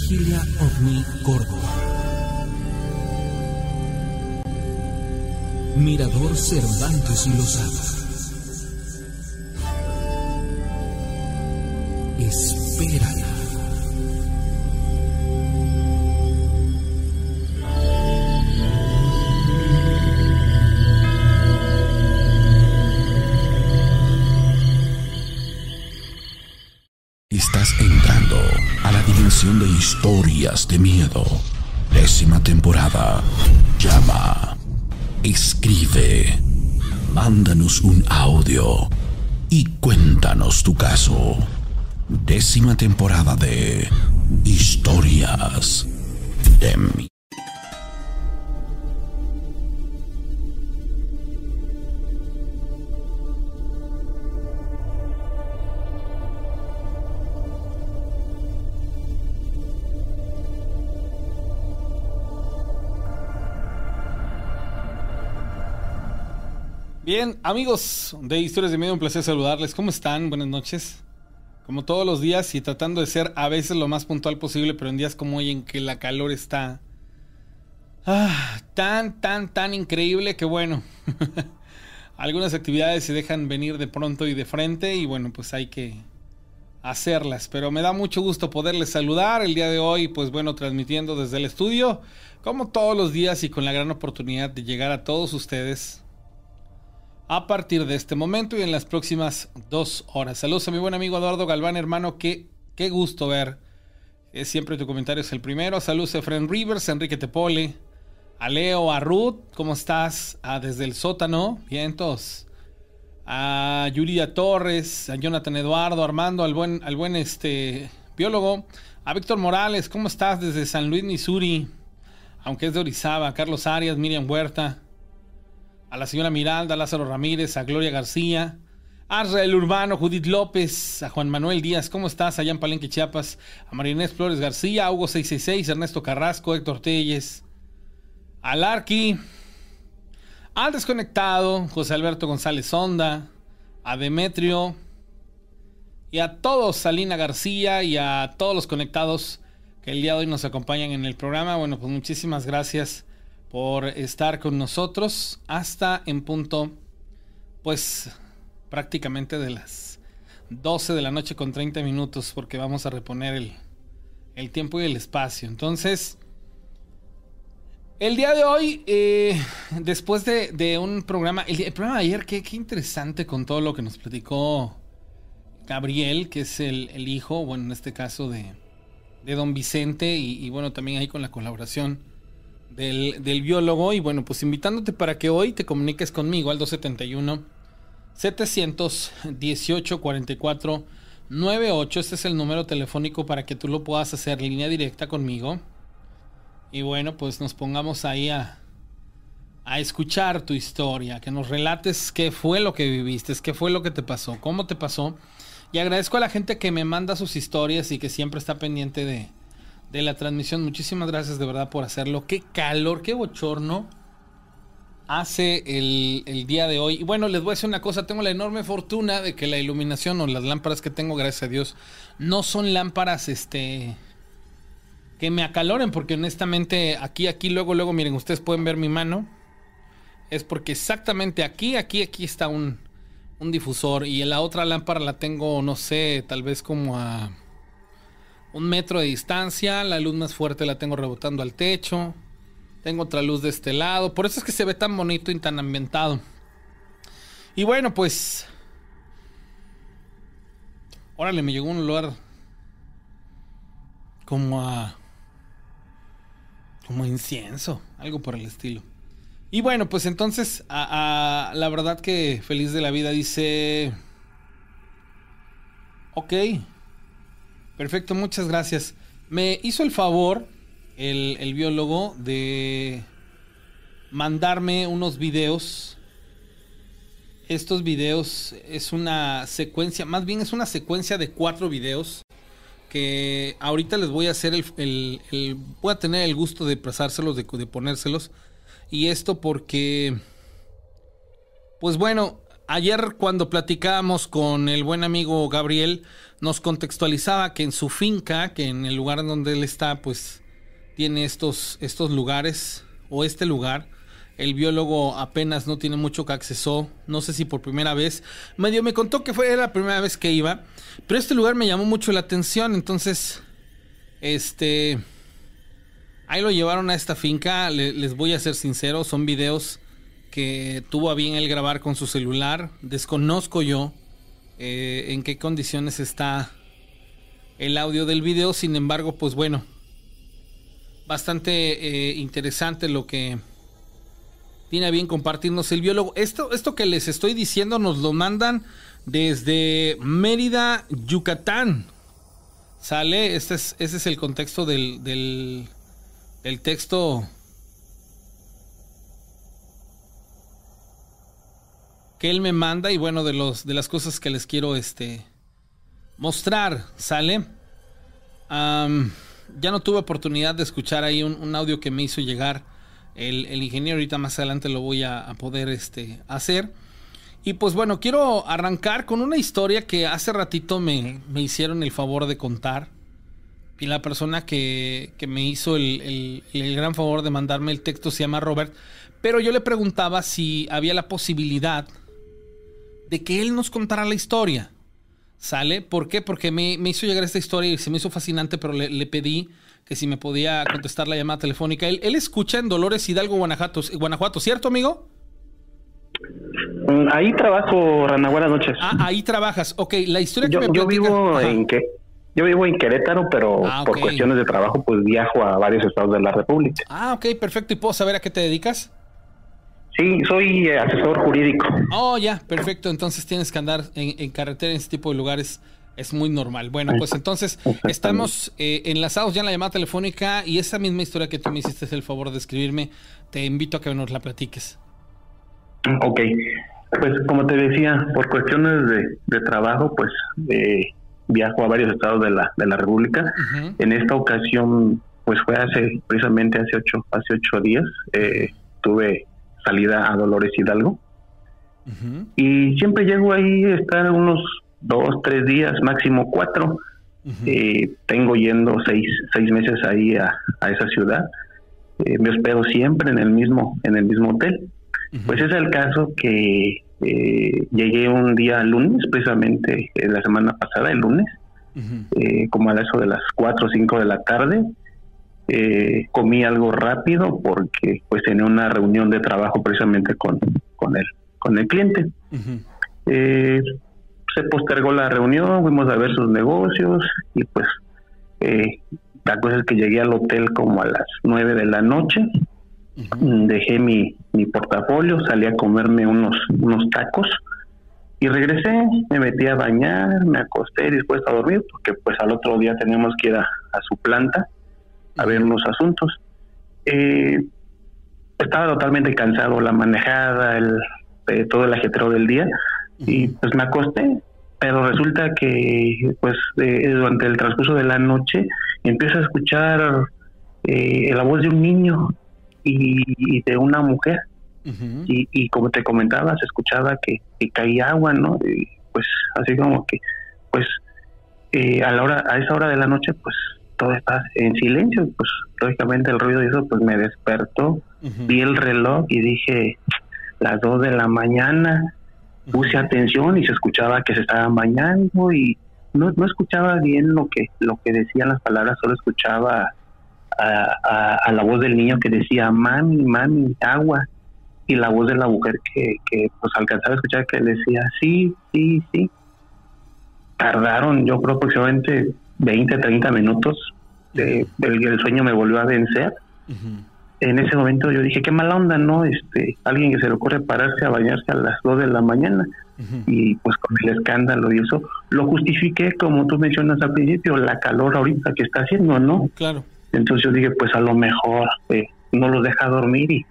Vigilia OVNI Córdoba. Mirador Cervantes y Lozada. Espérala. De miedo. Décima temporada. Llama. Escribe. Mándanos un audio. Y cuéntanos tu caso. Décima temporada de Historias de miedo. Bien, amigos de Historias de Miedo, un placer saludarles. ¿Cómo están? Buenas noches. Como todos los días y tratando de ser a veces lo más puntual posible, pero en días como hoy en que la calor está ah, tan, tan, tan increíble que bueno, algunas actividades se dejan venir de pronto y de frente y bueno, pues hay que hacerlas. Pero me da mucho gusto poderles saludar el día de hoy, pues bueno, transmitiendo desde el estudio, como todos los días y con la gran oportunidad de llegar a todos ustedes a partir de este momento y en las próximas dos horas. Saludos a mi buen amigo Eduardo Galván, hermano, qué, qué gusto ver. Es siempre tu comentario es el primero. Saludos a Fren Rivers, a Enrique Tepole, a Leo, a Ruth, ¿cómo estás? Ah, desde el sótano, vientos. A Yuridia Torres, a Jonathan Eduardo, Armando, al buen, al buen este, biólogo. A Víctor Morales, ¿cómo estás? Desde San Luis, Missouri. Aunque es de Orizaba. Carlos Arias, Miriam Huerta a la señora Miralda, a Lázaro Ramírez, a Gloria García, a Israel Urbano, Judith López, a Juan Manuel Díaz, ¿cómo estás? Allá en Palenque, Chiapas, a Marinés Flores García, a Hugo 666, Ernesto Carrasco, Héctor Telles, a Larqui, al Desconectado, José Alberto González Sonda, a Demetrio, y a todos, Salina García y a todos los conectados que el día de hoy nos acompañan en el programa. Bueno, pues muchísimas gracias por estar con nosotros hasta en punto, pues prácticamente de las 12 de la noche con 30 minutos, porque vamos a reponer el, el tiempo y el espacio. Entonces, el día de hoy, eh, después de, un programa, el, programa de ayer, qué, qué, interesante con todo lo que nos platicó Gabriel, que es el, el hijo, bueno, en este caso de, de don Vicente, y, y bueno, también ahí con la colaboración del, biólogo. Y bueno, pues invitándote para que hoy te comuniques conmigo al 271 718 44 98. Este es el número telefónico para que tú lo puedas hacer línea directa conmigo. Y bueno, pues nos pongamos ahí a, a escuchar tu historia, que nos relates qué fue lo que viviste, qué fue lo que te pasó, cómo te pasó. Y agradezco a la gente que me manda sus historias y que siempre está pendiente de, de la transmisión. Muchísimas gracias de verdad por hacerlo. Qué calor, qué bochorno hace el, día de hoy. Y bueno, les voy a decir una cosa, tengo la enorme fortuna de que la iluminación o las lámparas que tengo, gracias a Dios, no son lámparas, este, que me acaloren, porque honestamente aquí, aquí, luego, luego, miren, ustedes pueden ver mi mano. Es porque exactamente aquí, aquí, aquí está un, un difusor y la otra lámpara la tengo, no sé, tal vez como a un metro de distancia, la luz más fuerte la tengo rebotando al techo, tengo otra luz de este lado, por eso es que se ve tan bonito y tan ambientado. Y bueno, pues... Órale, me llegó un olor como a... como a incienso, algo por el estilo. Y bueno, pues entonces, a, la verdad que feliz de la vida dice... Ok, Perfecto, muchas gracias. Me hizo el favor el, biólogo de mandarme unos videos. Estos videos es una secuencia, más bien es una secuencia de cuatro videos que ahorita les voy a hacer el, voy a tener el gusto de pasárselos, de ponérselos. Y esto porque, pues bueno, ayer cuando platicábamos con el buen amigo Gabriel, nos contextualizaba que en su finca, que en el lugar donde él está, pues tiene estos, estos lugares o este lugar. El biólogo apenas no tiene mucho que accesó, no sé si por primera vez. Medio me contó que fue la primera vez que iba, pero este lugar me llamó mucho la atención, entonces, este, ahí lo llevaron a esta finca. les voy a ser sincero, son videos que tuvo a bien él grabar con su celular. Desconozco yo eh, en qué condiciones está el audio del video, sin embargo, pues bueno, bastante eh, interesante lo que tiene a bien compartirnos el biólogo. Esto, esto que les estoy diciendo nos lo mandan desde Mérida, Yucatán. Sale, este es, ese es el contexto del, del, del texto que él me manda y bueno, de, los, de las cosas que les quiero este, mostrar, ¿sale? ya no tuve oportunidad de escuchar ahí un, audio que me hizo llegar el, ingeniero, ahorita más adelante lo voy a, poder este, hacer. Y pues bueno, quiero arrancar con una historia que hace ratito me, me hicieron el favor de contar. Y la persona que, que me hizo el, el, el, gran favor de mandarme el texto se llama Robert. Pero yo le preguntaba si había la posibilidad de que él nos contara la historia. ¿Sale? ¿Por qué? Porque me, hizo llegar esta historia y se me hizo fascinante, pero le, pedí que si me podía contestar la llamada telefónica. Él, escucha en Dolores Hidalgo, Guanajuato, Guanajuato, ¿cierto, amigo? Mm, ahí trabajo, Rana, buenas noches. Ah, ahí trabajas. Ok, la historia que me Yo vivo en que yo vivo en Querétaro, pero ah, por cuestiones de trabajo, pues viajo a varios estados de la República. Ah, ok, perfecto. ¿Y puedo saber a qué te dedicas? Sí, soy eh, asesor jurídico. Oh, ya, perfecto. Entonces tienes que andar en, carretera en este tipo de lugares. Es muy normal. Bueno, pues entonces estamos eh, enlazados ya en la llamada telefónica y esa misma historia que tú me hiciste el favor de escribirme, te invito a que nos la platiques. Ok, pues como te decía, por cuestiones de, trabajo, pues eh, viajo a varios estados de la, de la República. En esta ocasión, pues fue hace, precisamente hace ocho, hace ocho días, eh, tuve salida a Dolores Hidalgo. Y siempre llego ahí a estar unos dos, tres días, máximo cuatro. Eh, tengo yendo seis, seis meses ahí a, esa ciudad. Eh, me hospedo siempre en el mismo, en el mismo hotel. Pues es el caso que eh, llegué un día lunes, precisamente la semana pasada, el lunes, como a eso de las cuatro o cinco de la tarde. Eh, comí algo rápido porque pues tenía una reunión de trabajo precisamente con, con, el, con el cliente. Eh, se postergó la reunión, fuimos a ver sus negocios y pues eh, la cosa es que llegué al hotel como a las nueve de la noche, dejé mi, mi portafolio, salí a comerme unos, unos tacos y regresé, me metí a bañar, me acosté dispuesto a dormir porque pues al otro día teníamos que ir a su planta a ver unos asuntos. Eh, estaba totalmente cansado, la manejada, el, eh, todo el ajetreo del día, y pues me acosté, pero resulta que pues durante el transcurso de la noche empiezo a escuchar eh, la voz de un niño y, de una mujer. y, y, como te comentaba, se escuchaba que, caía agua, ¿no? Y pues así como que, pues a la hora, a esa hora de la noche, pues todo está en silencio, pues lógicamente el ruido de eso pues me despertó, vi el reloj y dije las dos de la mañana, puse atención y se escuchaba que se estaban bañando y no, no escuchaba bien lo que lo que decían las palabras, solo escuchaba a, la voz del niño que decía mami, mami, agua y la voz de la mujer que, que pues alcanzaba a escuchar que decía sí, sí, sí. Tardaron yo creo aproximadamente 20, 30 minutos, el, sueño me volvió a vencer. En ese momento yo dije, qué mala onda, ¿no? Este, alguien que se le ocurre pararse a bañarse a las 2 de la mañana. Y pues con el escándalo y eso, lo justifiqué, como tú mencionas al principio, la calor ahorita que está haciendo, ¿no? Claro. Entonces yo dije, pues a lo mejor eh, no los deja dormir y,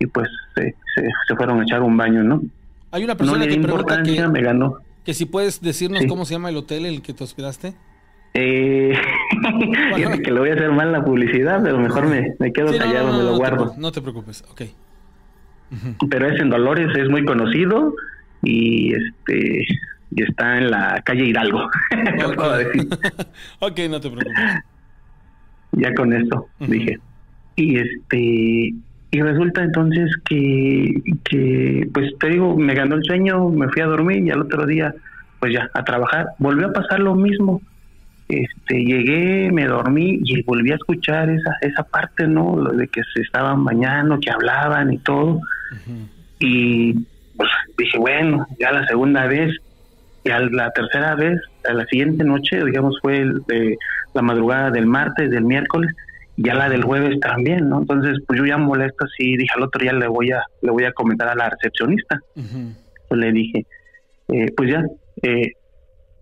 y pues se, se, fueron a echar un baño, ¿no? Hay una persona que pregunta que, me ganó. que si puedes decirnos cómo se llama el hotel en el que te hospedaste. Eh, que le voy a hacer mal la publicidad, pero mejor me, me quedo callado, me lo guardo. no te preocupes, ok. Pero es en Dolores, es muy conocido y este y está en la calle Hidalgo. ok, no te preocupes. Ya con esto dije. Y este y resulta entonces que, que, pues te digo, me ganó el sueño, me fui a dormir y al otro día, pues ya, a trabajar. Volvió a pasar lo mismo. Este, llegué, me dormí y volví a escuchar esa, esa parte, ¿no? Lo de que se estaban bañando, que hablaban y todo. Y pues dije, bueno, ya la segunda vez, y a la tercera vez, a la siguiente noche, digamos, fue de la madrugada del martes, del miércoles, ya la del jueves también, ¿no? Entonces, pues yo ya molesto, sí, dije al otro día le voy a, le voy a comentar a la recepcionista. Pues le dije, eh, pues ya, eh,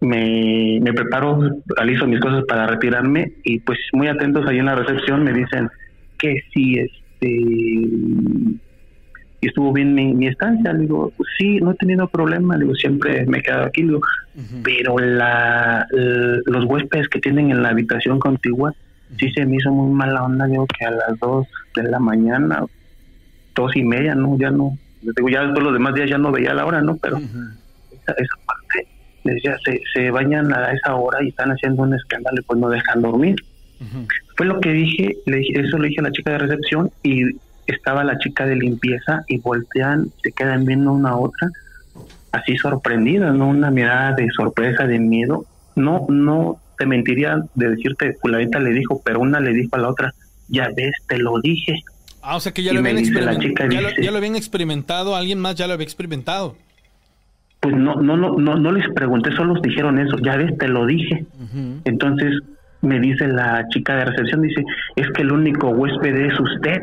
me, me preparo, realizo mis cosas para retirarme y pues muy atentos ahí en la recepción me dicen que sí, este, estuvo bien mi, estancia. Le digo, pues sí, no he tenido problema, le digo, siempre me he quedado aquí, digo, pero la, los huéspedes que tienen en la habitación contigua, sí se me hizo muy mala onda, digo, que a las dos de la mañana, dos y media, no, ya no, digo, ya todos los demás días ya no veía la hora, ¿no? Pero esa, esa, decía, se, se bañan a esa hora y están haciendo un escándalo y pues no dejan dormir. Fue lo que dije, le dije, eso le dije a la chica de recepción y estaba la chica de limpieza y voltean, se quedan viendo una a otra, así sorprendidas, ¿no? Una mirada de sorpresa, de miedo. No, no te mentiría de decirte, fulanita le dijo, pero una le dijo a la otra, ya ves, te lo dije. Ah, o sea que ya, lo habían, ya, lo, habían experimentado, alguien más ya lo había experimentado. Pues no, no, no, no, no les pregunté, solo dijeron eso, ya ves, te lo dije. Entonces me dice la chica de recepción, dice, es que el único huésped es usted,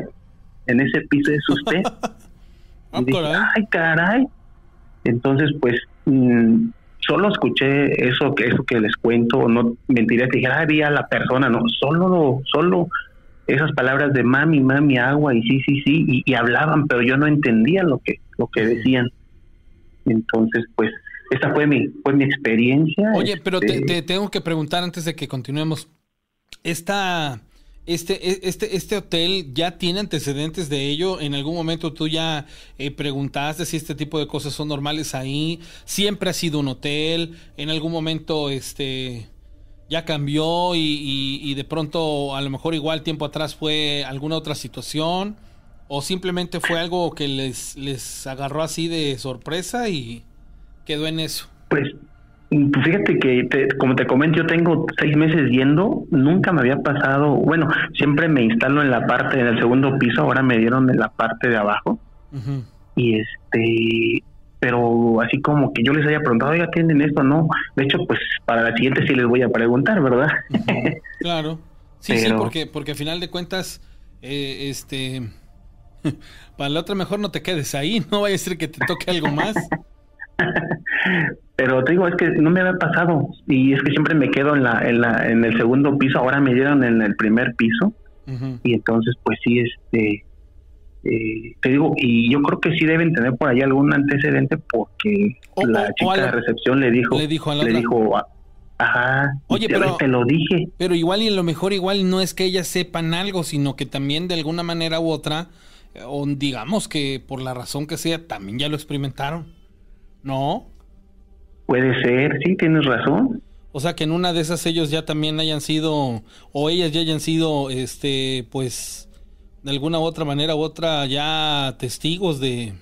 en ese piso es usted. Ah, y ay, caray. Entonces, pues, mm, solo escuché eso que eso que les cuento, no mentiría que dijera, había la persona, no, solo, solo esas palabras de mami, mami, agua y sí, sí, sí, y, hablaban, pero yo no entendía lo que, lo que decían. Entonces, pues, esa fue mi, fue mi experiencia. Oye, pero te, este tengo que preguntar antes de que continuemos. Esta, este, e, este, este hotel ya tiene antecedentes de ello. En algún momento tú ya eh, preguntaste si este tipo de cosas son normales ahí. Siempre ha sido un hotel. En algún momento, este, ya cambió y, y, de pronto, a lo mejor igual tiempo atrás fue alguna otra situación. O simplemente fue algo que les, les agarró así de sorpresa y quedó en eso. Pues pues fíjate que, como te comento, yo tengo seis meses yendo, nunca me había pasado, bueno, siempre me instalo en la parte, en el segundo piso, ahora me dieron en la parte de abajo. Y este, pero así como que yo les haya preguntado, oiga, ¿tienen esto? No, de hecho, pues para la siguiente sí les voy a preguntar, ¿verdad? claro, sí, sí, porque, porque al final de cuentas, eh, este, para la otra mejor no te quedes ahí, no vaya a ser que te toque algo más. Pero te digo, es que no me había pasado y es que siempre me quedo en, la, en, la, en el segundo piso, ahora me dieron en el primer piso y entonces pues sí, este, eh, te digo, y yo creo que sí deben tener por ahí algún antecedente porque la chica de recepción le dijo, le dijo, le dijo ajá, oye, pero te lo dije. Pero igual y a lo mejor igual no es que ellas sepan algo, sino que también de alguna manera u otra, o digamos que por la razón que sea, también ya lo experimentaron. ¿No? Puede ser, sí, tienes razón. O sea que en una de esas ellos ya también hayan sido, o ellas ya hayan sido, este, pues, de alguna u otra manera u otra ya testigos de,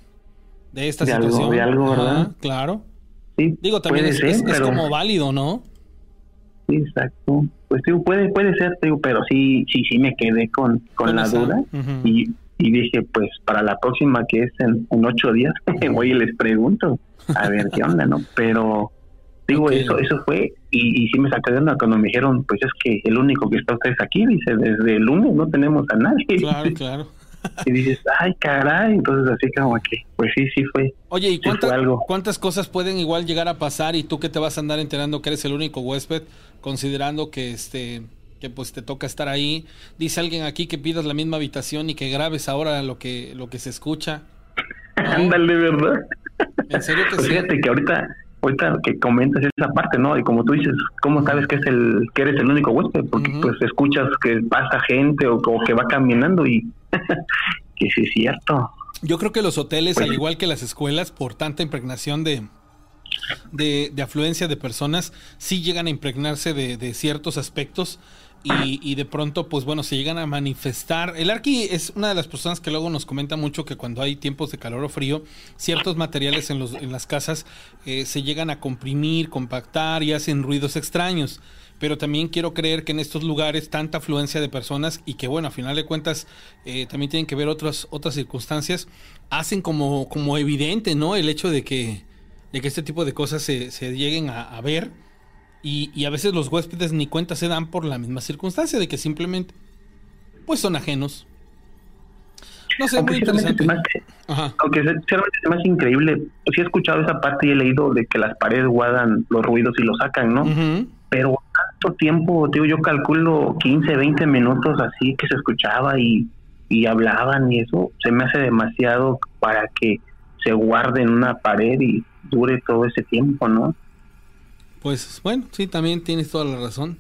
de esta situación. de algo, ¿verdad? claro. Sí, Digo, también es, como válido, ¿no? Sí, exacto. Pues digo, puede, puede ser, digo, pero sí, sí, sí me quedé con, con, la duda. y, y dije, pues para la próxima que es en, ocho días, voy y les pregunto a ver qué onda, ¿no? Pero digo, eso eso fue, y, y sí me onda cuando me dijeron, pues es que el único que está ustedes aquí, dice, desde el lunes no tenemos a nadie. Claro, claro. y dices, ay, caray, entonces así como que, pues sí, sí fue. Oye, ¿y cuántas cosas pueden igual llegar a pasar y tú que te vas a andar enterando que eres el único huésped, considerando que este que pues te toca estar ahí. Dice alguien aquí que pidas la misma habitación y que grabes ahora lo que lo que se escucha. Ándale, ¿verdad? En serio que pues Fíjate que ahorita ahorita que comentas esa parte, ¿no? Y como tú dices, ¿cómo sabes que es el que eres el único huésped? Porque pues escuchas que pasa gente o, que va caminando y que sí es cierto. Yo creo que los hoteles, al igual que las escuelas, por tanta impregnación de, de, afluencia de personas, sí llegan a impregnarse de, ciertos aspectos y, de pronto, pues bueno, se llegan a manifestar. El Arqui es una de las personas que luego nos comenta mucho que cuando hay tiempos de calor o frío, ciertos materiales en, los, en las casas eh, se llegan a comprimir, compactar y hacen ruidos extraños pero también quiero creer que en estos lugares tanta afluencia de personas y que bueno, a final de cuentas eh, también tienen que ver otras, otras circunstancias, hacen como, como evidente, ¿no? El hecho de que, de que este tipo de cosas se, se lleguen a, ver y, y, a veces los huéspedes ni cuenta se dan por la misma circunstancia de que simplemente pues son ajenos. No sé, muy interesante. aunque es más increíble, sí he escuchado esa parte y he leído de que las paredes guardan los ruidos y los sacan, ¿no? Pero tanto tiempo, digo, yo calculo 15, 20 minutos así que se escuchaba y, y hablaban y eso se me hace demasiado para que se guarde en una pared y dure todo ese tiempo, ¿no? Pues bueno, sí, también tienes toda la razón.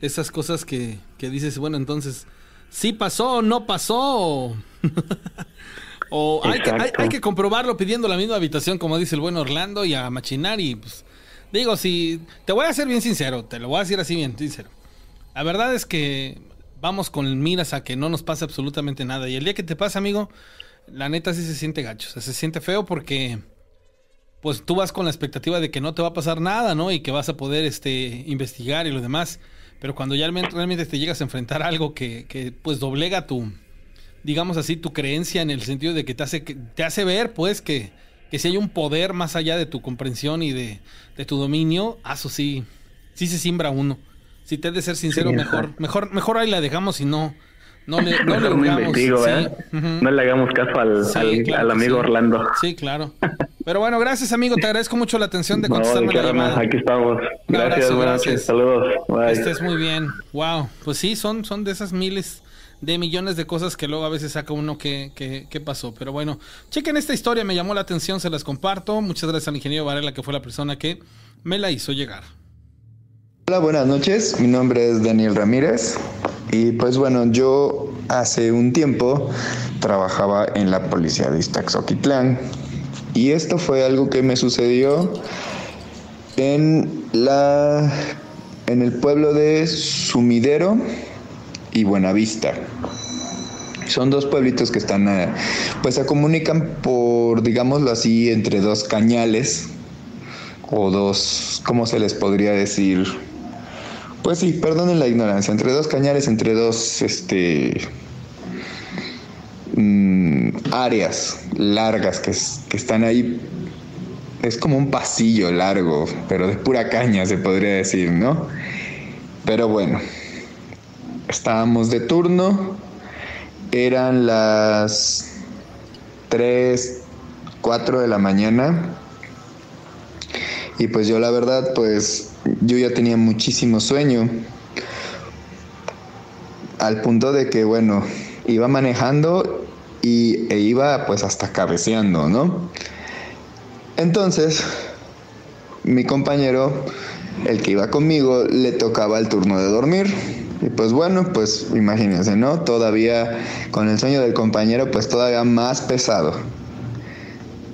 Esas cosas que, que dices, bueno, entonces, ¿sí pasó o no pasó? o hay que, hay, hay que comprobarlo pidiendo la misma habitación, como dice el buen Orlando, y a machinar y pues Digo, si te voy a ser bien sincero, te lo voy a decir así bien sincero. La verdad es que vamos con miras a que no nos pase absolutamente nada. Y el día que te pasa, amigo, la neta sí se siente gacho. O sea, se siente feo porque pues tú vas con la expectativa de que no te va a pasar nada, ¿no? Y que vas a poder este, investigar y lo demás. Pero cuando ya realmente te llegas a enfrentar a algo que, que pues doblega tu, digamos así, tu creencia en el sentido de que te hace, te hace ver, pues, que, que si hay un poder más allá de tu comprensión y de, tu dominio, eso sí, sí se simbra uno. Si te he de ser sincero, mejor, mejor, mejor ahí la dejamos y no, no le, no le No le hagamos caso al, amigo Orlando. Sí, claro. Pero bueno, gracias amigo, te agradezco mucho la atención de contestarme la llamada. Aquí estamos. Gracias, gracias. Saludos. Bye. Estés muy bien. Wow. Pues sí, son, son de esas miles de millones de cosas que luego a veces saca uno que, que, pasó. Pero bueno, chequen esta historia, me llamó la atención, se las comparto. Muchas gracias al ingeniero Varela, que fue la persona que me la hizo llegar. Hola, buenas noches. Mi nombre es Daniel Ramírez. Y pues bueno, yo hace un tiempo trabajaba en la policía de Iztaxoquitlán. Y esto fue algo que me sucedió en la en el pueblo de Sumidero y Buenavista. Son dos pueblitos que están, pues se comunican por, digámoslo así, entre dos cañales o dos, ¿cómo se les podría decir? Pues sí, perdonen la ignorancia, entre dos cañales, entre dos, este, mm, áreas largas que, que están ahí. Es como un pasillo largo, pero de pura caña se podría decir, ¿no? Pero bueno, estábamos de turno, eran las 3, 4 de la mañana y pues yo la verdad pues yo ya tenía muchísimo sueño al punto de que bueno iba manejando y, e iba pues hasta cabeceando, ¿no? Entonces mi compañero, el que iba conmigo, le tocaba el turno de dormir y pues bueno, pues imagínense, ¿no? Todavía con el sueño del compañero, pues todavía más pesado.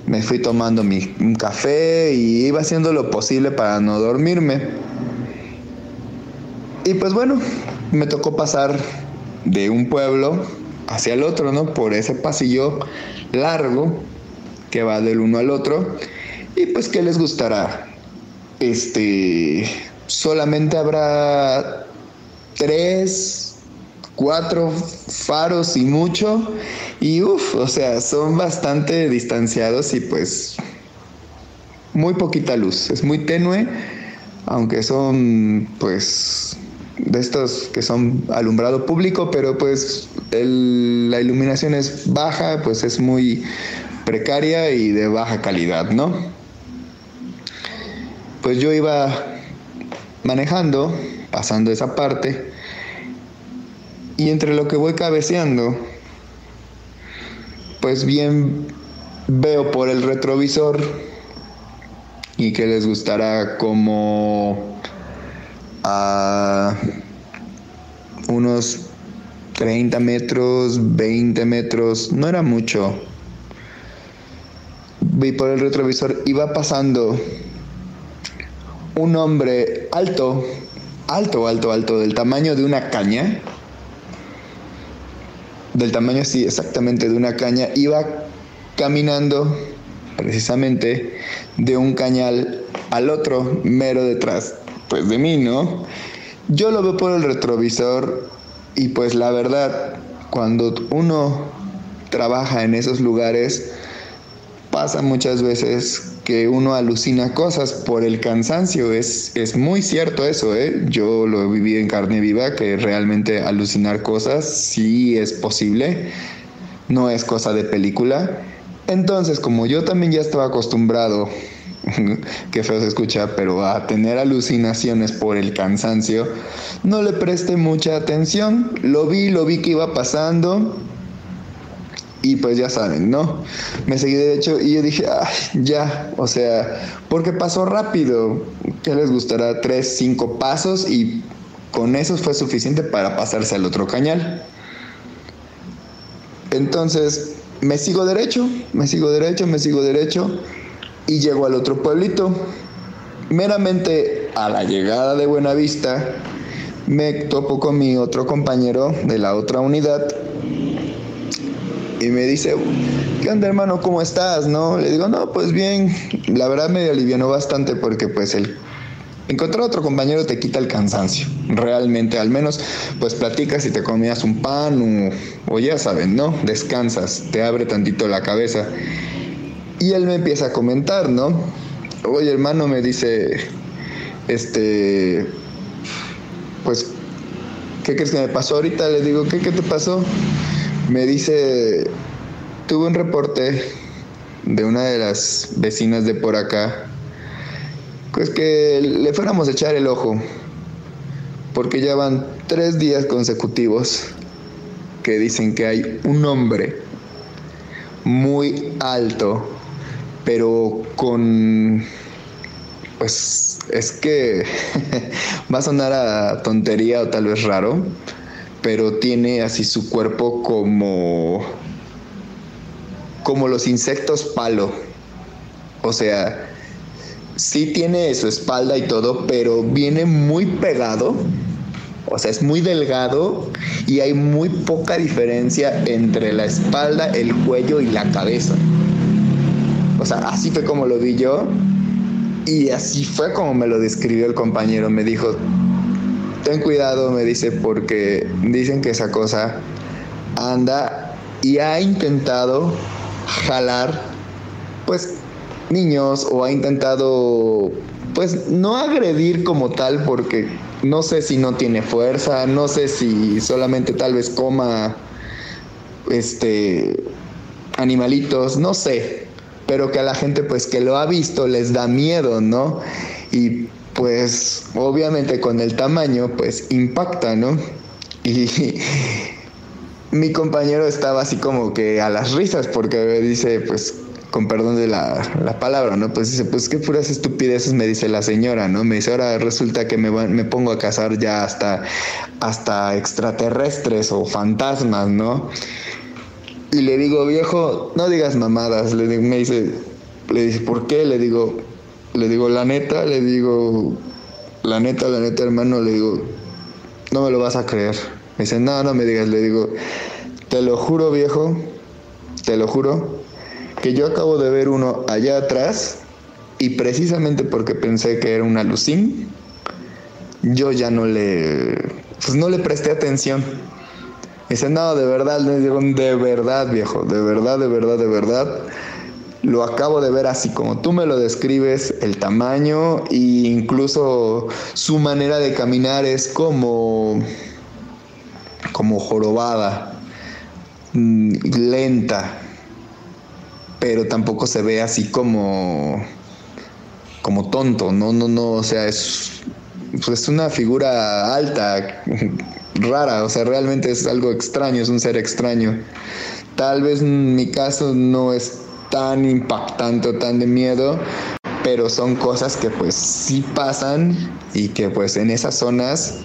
Me fui tomando mi, café y iba haciendo lo posible para no dormirme. Y pues bueno, me tocó pasar de un pueblo hacia el otro, ¿no? Por ese pasillo largo que va del uno al otro. Y pues, ¿qué les gustará? Este, solamente habrá tres, cuatro faros y mucho. Y uff, o sea, son bastante distanciados y pues muy poquita luz. Es muy tenue, aunque son pues de estos que son alumbrado público, pero pues la iluminación es baja, pues es muy precaria y de baja calidad, ¿no? Pues yo iba manejando, pasando esa parte, y entre lo que voy cabeceando, pues bien veo por el retrovisor y que les gustará como a unos 30 metros, 20 metros, no era mucho, vi por el retrovisor, iba pasando un hombre alto, alto, alto, alto, del tamaño de una caña, del tamaño, sí, exactamente de una caña, iba caminando precisamente de un cañal al otro, mero detrás, pues de mí, ¿no? Yo lo veo por el retrovisor y pues la verdad, cuando uno trabaja en esos lugares, pasa muchas veces que uno alucina cosas por el cansancio. Es, es muy cierto eso, ¿eh? Yo lo viví en carne viva, que realmente alucinar cosas sí es posible, no es cosa de película. Entonces, como yo también ya estaba acostumbrado, que feo se escucha, pero a tener alucinaciones por el cansancio, no le presté mucha atención. Lo vi, lo vi que iba pasando y pues ya saben, ¿no? Me seguí derecho y yo dije, ay, ya, o sea, porque pasó rápido. ¿Qué les gustará? Tres, cinco pasos y con eso fue suficiente para pasarse al otro cañal. Entonces, me sigo derecho, me sigo derecho, me sigo derecho y llego al otro pueblito. Meramente a la llegada de Buenavista, me topo con mi otro compañero de la otra unidad y me dice, ¿qué onda hermano? ¿Cómo estás? ¿No? Le digo, no, pues bien, la verdad me alivianó bastante porque pues el encontrar otro compañero te quita el cansancio, realmente, al menos pues platicas y te comías un pan o, o ya saben, ¿no? Descansas, te abre tantito la cabeza. Y él me empieza a comentar, ¿no? Oye hermano, me dice, este, pues, ¿qué crees que me pasó ahorita? Le digo, ¿qué, qué te pasó? Me dice, tuve un reporte de una de las vecinas de por acá, pues que le fuéramos a echar el ojo, porque ya van tres días consecutivos que dicen que hay un hombre muy alto, pero con, pues es que va a sonar a tontería o tal vez raro, pero tiene así su cuerpo como como los insectos palo. O sea, sí tiene su espalda y todo, pero viene muy pegado. O sea, es muy delgado y hay muy poca diferencia entre la espalda, el cuello y la cabeza. O sea, así fue como lo vi yo y así fue como me lo describió el compañero. Me dijo, ten cuidado, me dice, porque dicen que esa cosa anda y ha intentado jalar, pues, niños o ha intentado, pues, no agredir como tal, porque no sé si no tiene fuerza, no sé si solamente tal vez coma, este, animalitos, no sé, pero que a la gente, pues, que lo ha visto les da miedo, ¿no? Y pues obviamente con el tamaño pues impacta, ¿no? Y mi compañero estaba así como que a las risas porque dice pues con perdón de la, palabra, ¿no? Pues dice, pues qué puras estupideces me dice la señora, ¿no? Me dice, ahora resulta que me, me pongo a cazar ya hasta, hasta extraterrestres o fantasmas, ¿no? Y le digo, viejo, no digas mamadas, le, dice, le dice, ¿por qué? Le digo, le digo, la neta, le digo, la neta, la neta, hermano, le digo, no me lo vas a creer. Me dice, no, no me digas, le digo, te lo juro, viejo, te lo juro, que yo acabo de ver uno allá atrás y precisamente porque pensé que era una lucín, yo ya no le, pues no le presté atención. Me dice, no, de verdad, le digo, de verdad, viejo, de verdad, de verdad, de verdad lo acabo de ver así como tú me lo describes, el tamaño e incluso su manera de caminar es como como jorobada, mm, lenta, pero tampoco se ve así como como tonto, no no no, o sea, es pues una figura alta, rara, o sea, realmente es algo extraño, es un ser extraño. Tal vez mi caso no es tan impactante o tan de miedo, pero son cosas que pues sí pasan y que pues en esas zonas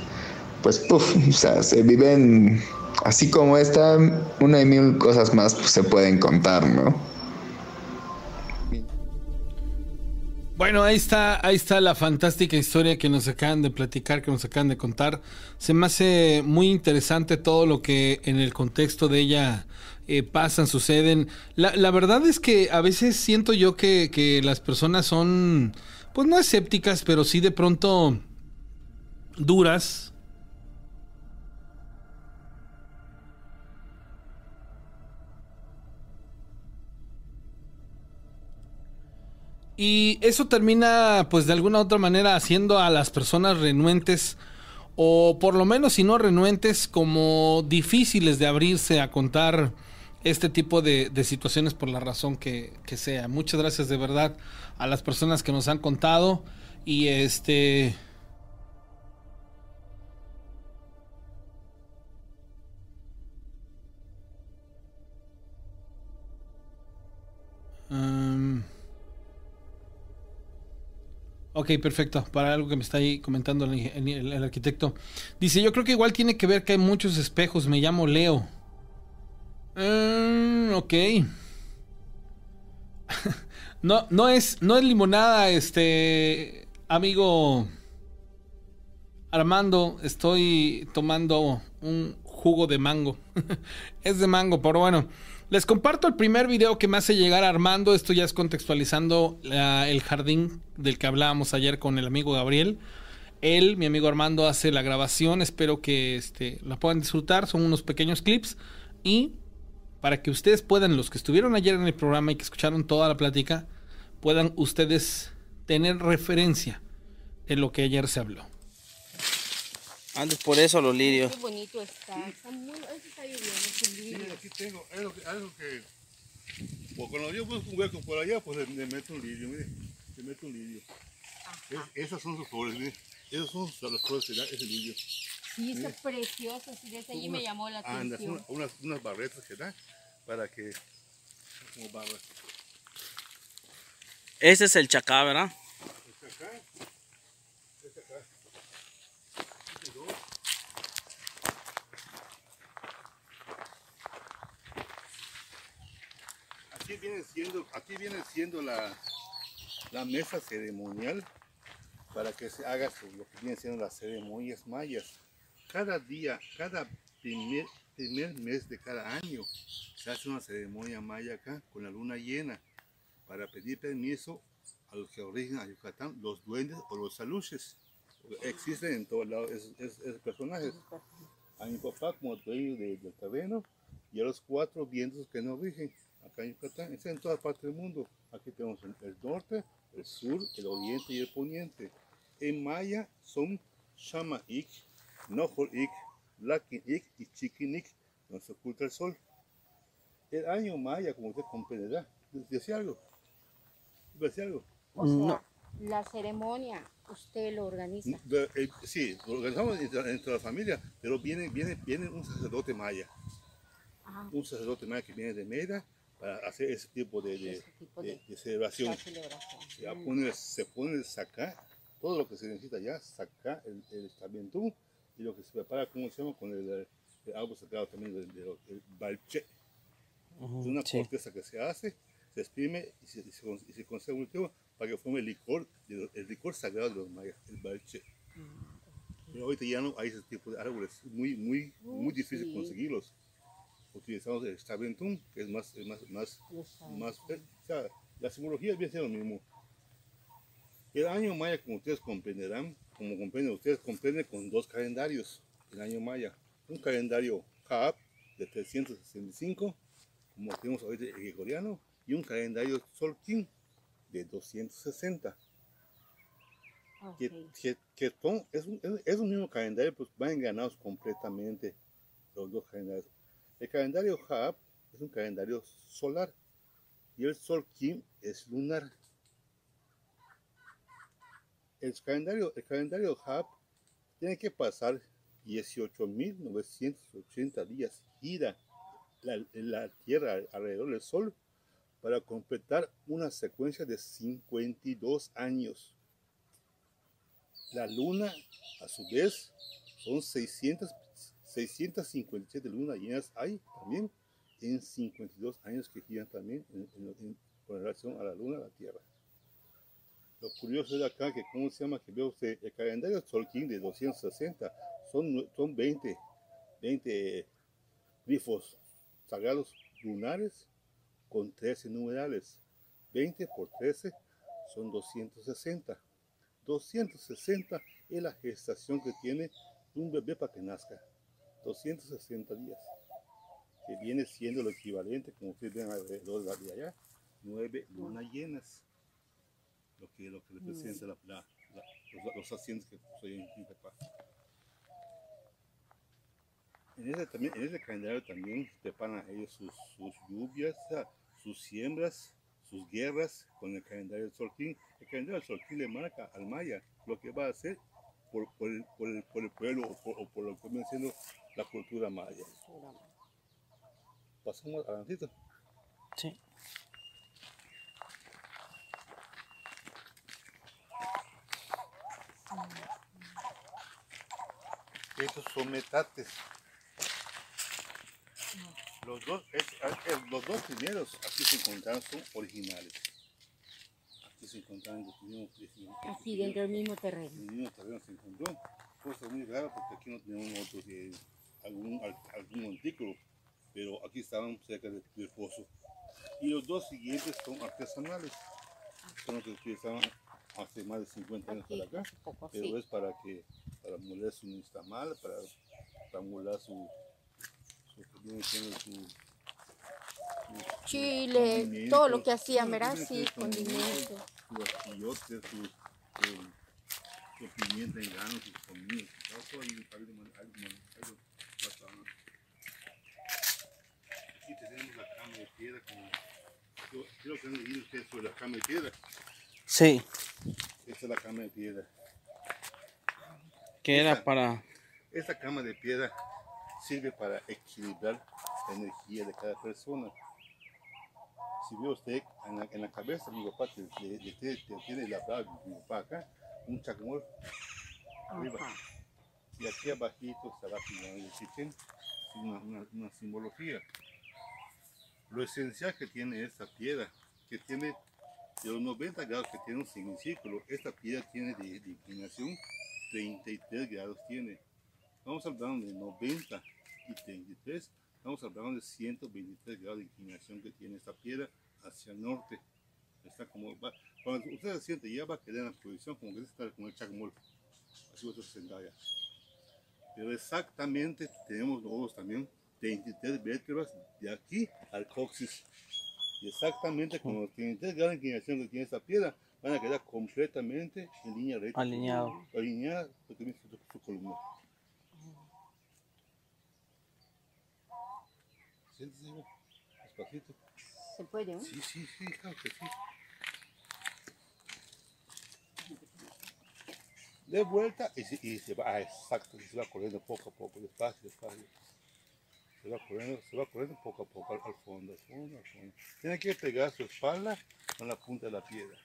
pues puff, o sea, se viven así como esta, una y mil cosas más pues, se pueden contar, ¿no? Bueno, ahí está, ahí está la fantástica historia que nos acaban de platicar, que nos acaban de contar. Se me hace muy interesante todo lo que en el contexto de ella eh, pasan, suceden. La, la, verdad es que a veces siento yo que, que las personas son, pues no escépticas, pero sí de pronto duras Y eso termina, pues de alguna u otra manera, haciendo a las personas renuentes, o por lo menos si no renuentes, como difíciles de abrirse a contar este tipo de, situaciones por la razón que, que, sea. Muchas gracias de verdad a las personas que nos han contado. Y este. Um, Ok, perfecto. Para algo que me está ahí comentando el, arquitecto. Dice, yo creo que igual tiene que ver que hay muchos espejos. Me llamo Leo. Mm, ok. no, no es, no es limonada, este amigo Armando. Estoy tomando un jugo de mango. es de mango, pero bueno. Les comparto el primer video que me hace llegar Armando. Esto ya es contextualizando el jardín del que hablábamos ayer con el amigo Gabriel. Él, mi amigo Armando, hace la grabación. Espero que este, la puedan disfrutar. Son unos pequeños clips. Y para que ustedes puedan, los que estuvieron ayer en el programa y que escucharon toda la plática, puedan ustedes tener referencia en lo que ayer se habló. Antes por eso los lirios. Qué bonito está. Está muy, está lloviendo, es lirio. Sí, aquí tengo algo que, algo que pues cuando yo busco un hueco por allá, pues le, meto un lirio, mire, le meto un lirio. Es, esas son sus flores, mire. Esas son las flores que da ese lirio. Sí, está precioso, sí, desde allí me llamó la atención. Anda, unas, unas barretas que da para que, como barras. Ese es el chacá, ¿verdad? El chacá. aquí viene siendo, aquí viene siendo la, la mesa ceremonial para que se haga lo que viene siendo las ceremonias mayas. Cada día, cada primer, primer mes de cada año se hace una ceremonia maya acá con la luna llena para pedir permiso a los que origen a Yucatán, los duendes o los saluches. Existen en todos lados esos, personajes. A mi papá como dueño del terreno y a los cuatro vientos que nos rigen acá en Yucatán, está en toda parte del mundo. Aquí tenemos el norte, el sur, el oriente y el poniente. En maya son Shama Ik, Nohol Ik, Lakin Ik y Chikin Ik, donde se oculta el sol. El año maya, como usted comprenderá, ¿decía algo? ¿Decía algo? O sea, la ceremonia, usted lo organiza. Eh, sí, lo organizamos entre, la familia, pero viene, viene, viene un sacerdote maya. Ah. Un sacerdote maya que viene de Mera para hacer ese tipo de, de, celebración. Ya pone, se pone sacar todo lo que se necesita ya, sacar el, el estamento y lo que se prepara, ¿cómo se llama? Con el, el árbol sagrado también del, del balche. es una corteza que se hace, se exprime y se, y se, y se conserva un tiempo para que forme el licor, el licor sagrado de los mayas, el balche. Ah, Pero ahorita ya no hay ese tipo de árboles, muy, muy, muy oh, difícil conseguirlos utilizamos el Staventum, que es más, más, más, más o sea, la simbología viene siendo lo mismo. El año maya, como ustedes comprenderán, como comprenden ustedes, comprende con dos calendarios, el año maya. Un calendario Kaab de 365, como tenemos ahorita el gregoriano, y un calendario Solkin de 260. Que, que, que es, un, es, un mismo calendario, pues van enganados completamente los dos calendarios. El calendario Hab es un calendario solar y el Sol Kim es lunar. El calendario, el calendario Hab tiene que pasar 18.980 días, gira la, la Tierra alrededor del Sol para completar una secuencia de 52 años. La Luna, a su vez, son 600 657 lunas llenas hay también en 52 años que giran también en, relación a la luna, a la tierra. Lo curioso de acá, que cómo se llama, que veo usted, el calendario Solkin de 260, son, son 20, 20 grifos sagrados lunares con 13 numerales. 20 por 13 son 260. 260 es la gestación que tiene un bebé para que nazca. 260 días. Que viene siendo lo equivalente, como ustedes ven alrededor de allá, nueve lunas llenas. Lo que, lo que representa la, la, los, los, asientos que soy en Quintapá. En ese, también, en ese calendario también preparan ellos sus, sus lluvias, sus siembras, sus guerras con el calendario del Solquín. El calendario del Solquín le marca al Maya lo que va a hacer por, por, el, por, el, por el, pueblo o por, o por, lo que viene siendo la cultura maya. Pasamos adelantito. Sí. Estos son metates. Los dos, los dos primeros aquí se encontraron son originales. Aquí se encontraron los mismos Así, dentro del mismo terreno. En el mismo terreno se encontró. Cosa muy rara porque aquí no tenemos otros que algún, algún montículo, pero aquí estaban cerca del, del pozo. Y los dos siguientes son artesanales. Son los que utilizaban hace más de 50 años Aquí, para acá. poco, Pero sí. es para que para moler su nixtamal, para, para moler su, su, su, su- su Chile, todo lo que hacían, todo ¿verdad? Sí, condimentos. Su achiote, su, su, su pimienta en grano, sus comidas. Todo pasaban. Aquí tenemos la cama de piedra. Como, yo creo que han leído ustedes sobre la cama de piedra. Sí. Esta es la cama de piedra. Que era para. Esta cama de piedra sirve para equilibrar la energía de cada persona. Si ve usted en la, en la cabeza, mi papá que le, le tiene, le tiene labrado, mi papá acá, un chacmol arriba. Y aquí abajito está la una, una, una simbología. Lo esencial que tiene esta piedra, que tiene de los 90 grados que tiene un semicírculo, esta piedra tiene de, inclinación 33 grados tiene. Estamos hablando de 90 y 33, estamos hablando de 123 grados de inclinación que tiene esta piedra hacia el norte. Está como, va- cuando usted se siente, ya va a quedar en la posición como que está con el chacmol. Así sentar. Pero exactamente tenemos nosotros también 23 vértebras de aquí al coxis. Y exactamente con los 33 grados de inclinación que tiene esta piedra, van a quedar completamente en línea recta. Alineado. Alineada lo que viene siendo su, su columna. Siéntese, despacito. ¿Se puede? ¿no? Sí, sí, sí, claro que sí. De vuelta y se, y se va, ah, exacto, y se va corriendo poco a poco, despacio, despacio. Se va corriendo, se va corriendo poco a poco al, al fondo, al fondo, al fondo. Tiene que pegar su espalda con la punta de la piedra.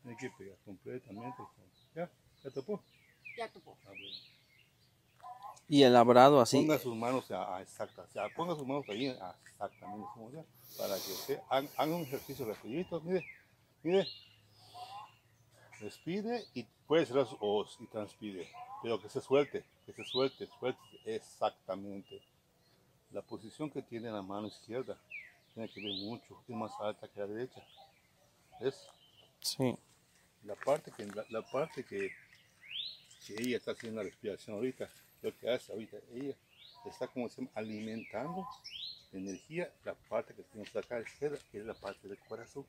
Tiene que pegar completamente al fondo. ¿Ya? ¿Ya topó? Ya topó. Ah, bueno. Y el labrado así. Ponga sus manos a, a exacta, o sea, ponga sus manos ahí a exactamente para que usted haga, haga un ejercicio rapidito, mire, mire, respire y puede cerrar sus ojos y transpire, pero que se suelte, que se suelte, suelte exactamente. La posición que tiene la mano izquierda tiene que ver mucho, es más alta que la derecha. ¿Ves? Sí. La parte que, la, la parte que, que ella está haciendo la respiración ahorita, lo que hace ahorita, ella está como se llama, alimentando de energía la parte que tenemos acá izquierda, que es la parte del corazón.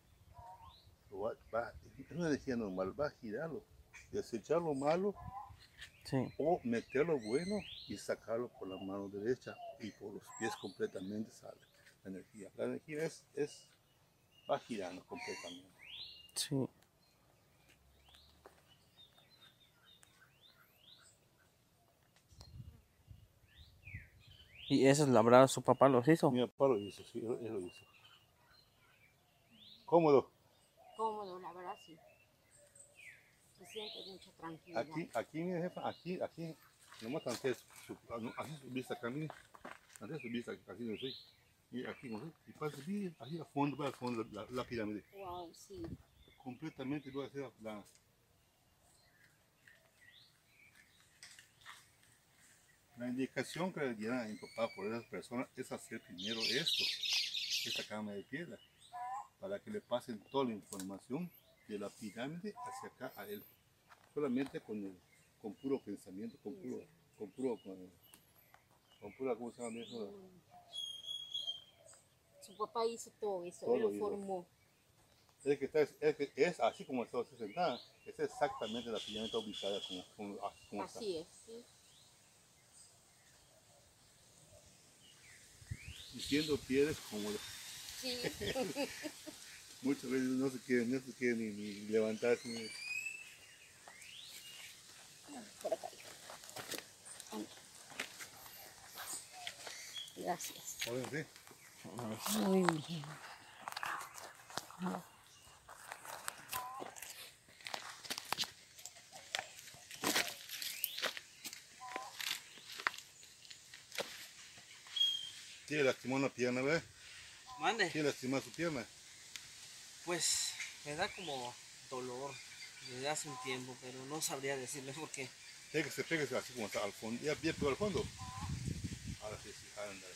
Va- es una energía normal, va a girarlo, desechar lo malo Sí. o meter lo bueno y sacarlo por la mano derecha y por los pies completamente sale la energía. La energía es, es va girando completamente. Sí. Y esos labrados su papá los hizo. Mi papá lo hizo, sí, él, él lo hizo. Cómodo. Cómodo, la verdad, sí. Se siente mucha tranquilidad. Aquí, aquí, mi jefa, aquí, aquí, nomás antes, su, ah, así su vista acá, mire. Antes su vista, así no soy. Y aquí, ¿no? y pasa bien, ahí a fondo, va al fondo la, la pirámide. Wow, sí. Completamente va a hacer la, La indicación que le dieron a mi papá por esas personas es hacer primero esto, esta cama de piedra, para que le pasen toda la información de la pirámide hacia acá a él. Solamente con, el, con puro pensamiento, con puro, con puro, con, con pura, ¿cómo se llama eso? Su papá hizo todo eso, Todo lo hizo. formó. Es que, está, es, que es así como está sentada, es exactamente la pirámide ubicada como, como, así está. Así es, sí. Diciendo piedras como Sí. muchas veces no se quieren, no se quieren ni, ni levantarse. ni- Por acá. Gracias. Muy bien. Tiene lastimó una pierna, ¿verdad? Mande. Tiene lastimó su pierna. Pues me da como dolor desde hace un tiempo, pero no sabría decirle por qué. Pégase, pégase así como está al fondo. Ya bien pegó al fondo. Ahora sí, sí, anda.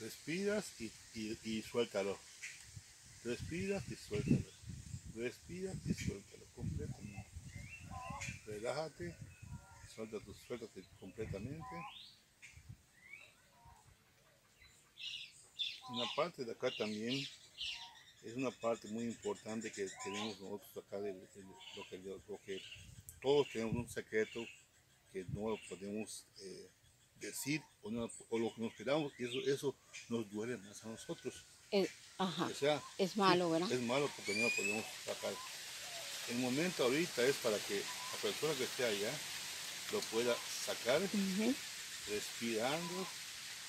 Respiras y, y, y suéltalo. Respiras y suéltalo. Respiras y suéltalo completamente. Relájate. Suelta tu, suéltate completamente. Una parte de acá también es una parte muy importante que tenemos nosotros acá de, de lo, que, lo que todos tenemos un secreto que no lo podemos eh, decir o, no- o lo que nos quedamos y eso, eso nos duele más a nosotros. Eh, ajá. O sea, Es malo, ¿verdad? Es malo porque no lo podemos sacar. El momento ahorita es para que la persona que esté allá lo pueda sacar respirando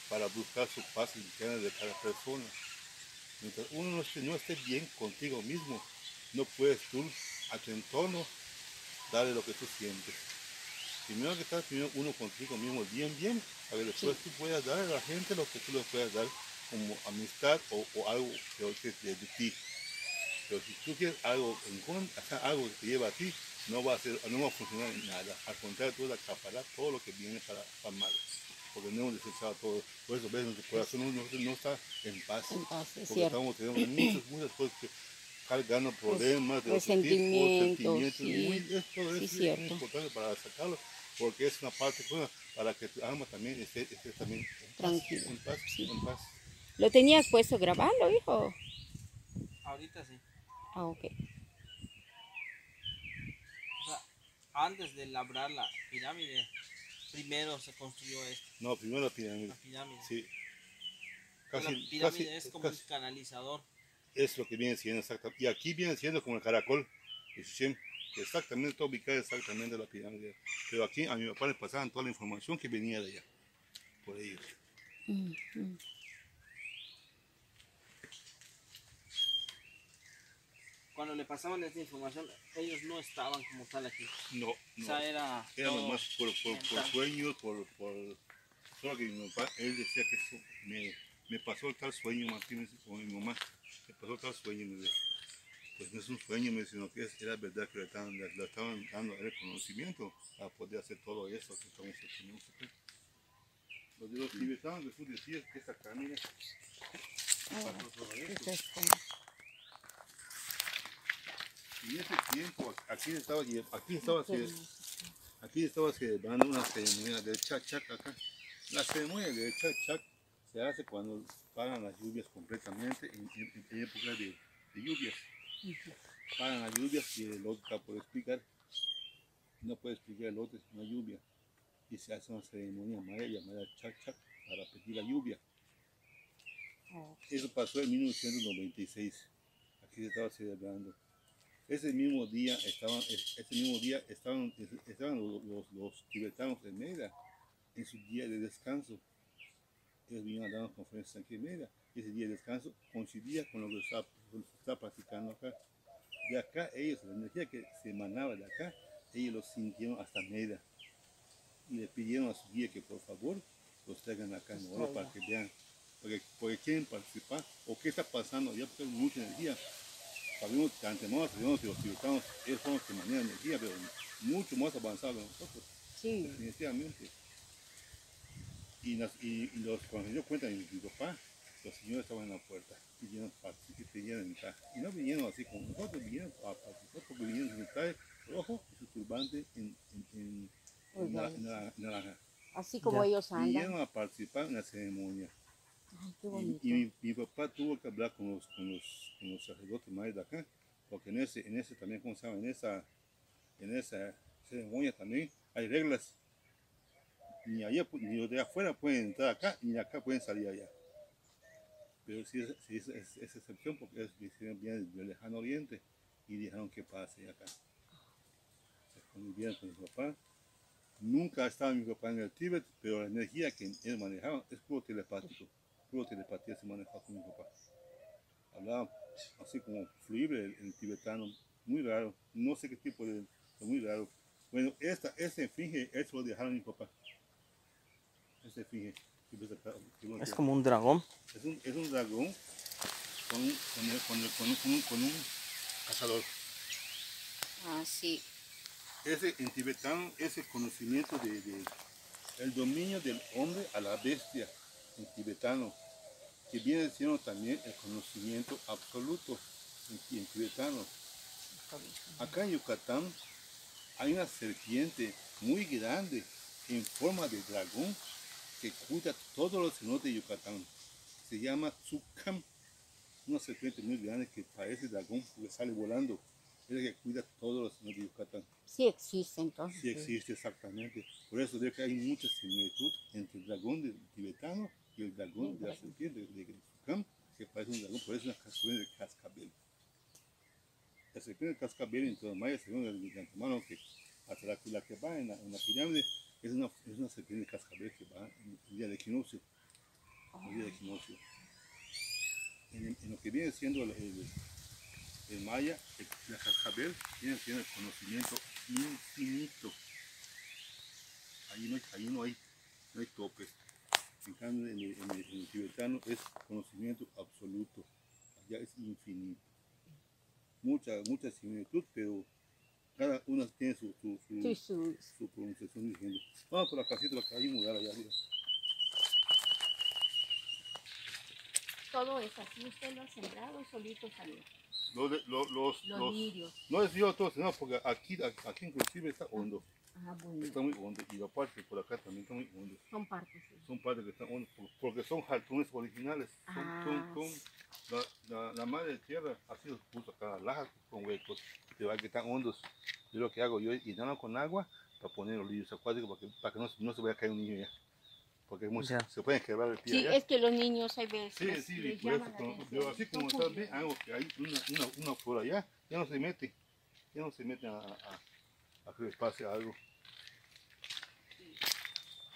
para buscar su paz interna de cada persona. Mientras uno no esté, no esté bien contigo mismo, no puedes tú a tu entorno darle lo que tú sientes. Primero que estar primero uno contigo mismo bien, bien, para que después tú puedas dar a la gente lo que tú le puedas dar como amistad o, o algo que de, de ti. Pero si tú quieres algo en contra, o sea, algo que te lleva a ti, no va a ser, no va a funcionar en nada. Al contrario, tú vas a acaparar todo lo que viene para, para mal. Porque no hemos desechado todo. Por eso ves, nuestro corazón no, no- no está en paz. En paz, es porque cierto. estamos teniendo muchas, muchas cosas que cargando problemas, de resentimientos, sentimientos. sí. Muy- es Sí, es importante para sacarlo. Porque es una parte buena para que tu alma también esté, esté también en paz, En paz, sí. en paz. ¿Lo tenías puesto grabando, hijo? Ahorita sí. Ah, ok. O sea, antes de labrar la pirámide, primero se construyó esto, No, primero la pirámide. la pirámide. Sí. Casi, la pirámide casi- es como casi- un canalizador. es lo que viene siendo exactamente. Y aquí viene siendo como el caracol exactamente está ubicada exactamente en la pirámide. Pero aquí a mi papá le pasaban toda la información que venía de allá, por ellos. Mm. Cuando le pasaban esta información, ellos no estaban como tal aquí. No, O no. sea, era. Era nomás por, por, por sueños, por, por... Solo que mi papá, él decía que eso me, me pasó tal sueño, Martínez, con mi mamá. Me pasó tal sueño, me. Pues no es un sueño, me sino que es- era verdad que le estaban, le, le estaban dando el conocimiento para poder hacer todo eso que estamos haciendo. Los de los tibetanos que tú decías que esta camina pasó todo eso. Es Y en ese tiempo aquí estaba, aquí estaba, aquí estaba celebrando una ceremonia del chac chac acá. La ceremonia del chac chac se hace cuando paran las lluvias completamente en, en- en época de, de lluvias. Paran las lluvias y el otro está por explicar. No puede explicar el otro sin una lluvia. Y se hace una ceremonia maya llamada chac chac para pedir la lluvia. Eso pasó en 1996. Aquí se estaba celebrando. Ese mismo día estaban, ese mismo día estaban, estaban los, tibetanos en Mérida en su día de descanso. Ellos vinieron a dar conferencias aquí en Mérida. Ese día de descanso coincidía con lo que estaba, lo que estaba practicando acá. De acá ellos, la energía que se emanaba de acá, ellos lo sintieron hasta Mérida. y le pidieron a su guía que por favor los traigan acá en Oro para que vean, porque, porque quieren participar o qué está pasando, ya porque hay mucha energía. Sabemos que antemano sabemos que los tibetanos, ellos son los que manejan energía, pero mucho más avanzados que nosotros, Sí. definitivamente. Y, las, y, y los, cuando se dio cuenta de mi, mi papá, los señores estaban en la puerta, pidieron participar, pidieron entrar. Y no vinieron así como nosotros, vinieron a participar porque vinieron su traje rojo y su turbante en, en, en, en naranja. Así como ellos andan. Vinieron a participar en la ceremonia. Ay, qué Y, bonito. y mi, mi papá tuvo que hablar con los, con los, con los sacerdotes mayas de acá, porque en ese, en ese también, ¿cómo se llama? En esa, en esa ceremonia también hay reglas. Ni, allá, pu- ni los de afuera pueden entrar acá, ni de acá pueden salir allá. Pero sí es, sí es, es- es excepción porque es, viene del lejano oriente y dijeron que pase acá. Se con mi papá. Nunca ha estado mi papá en el Tíbet, pero la energía que él manejaba es puro telepático. Puro telepatía se manejaba con mi papá. Hablaba así como fluible el, el tibetano, muy raro. No sé qué tipo de, muy raro. Bueno, esta, este esfinge, eso lo dejaron mi papá. Este esfinge. Es como un dragón. Es un, es un dragón con un, con, el- con, el- con un, con un- con un cazador. Ah, sí. Ese en tibetano, ese conocimiento de, de- el dominio del hombre a la bestia en tibetano, que viene siendo también el conocimiento absoluto en, en tibetano. Acá en Yucatán hay una serpiente muy grande en forma de dragón que cuida todos los cenotes de Yucatán. Se llama Tsukam, una serpiente muy grande que parece dragón porque sale volando. Es la que cuida todos los cenotes de Yucatán. Sí existe entonces. Sí existe exactamente. Por eso veo que hay mucha similitud entre el dragón tibetano y el dragón de la serpiente de Tsukam, que parece un dragón, por es una serpiente de cascabel. La serpiente de cascabel en toda Maya, según el antemano, que hasta la, que va en la, en pirámide, es una, es una serpiente de cascabel que va en el día de equinoccio. El día de equinoccio. En, lo que viene siendo el, el- maya, la cascabel, tiene, tiene el conocimiento infinito. Ahí no ahí no hay, no hay tope. En cambio, en el, en el- en el tibetano es conocimiento absoluto. Allá es infinito. Mucha, mucha similitud, pero cada una tiene su, su, su, Sí, su- su pronunciación diciendo. Vamos por la casita, la un mural allá arriba. Todo es así. Usted lo ha sembrado y solito salió. Los, de- lo- los, Los los- lirios. no es yo todo, no, porque aquí, aquí inclusive está hondo. Ah, bueno. Está muy hondo. Y aparte por acá también está muy hondo. Son partes. sí. Son partes que están hondos, por- porque son jaltones originales. Son, Ah, son, son- la, la, la madre tierra ha sido puso acá lajas con huecos, pero hay que están hondos. Yo lo que hago, yo llenarlo con agua para poner los lirios acuáticos para que, para que no, no se vaya a caer un niño ya. Porque muchos Ya. se pueden quebrar el pie Sí, allá. es que los niños hay veces Sí, sí, les por eso, como- pero así como Son estás bien, hago que hay una, una, una flor allá, ya no se mete, ya no se mete a, a, a que les pase algo.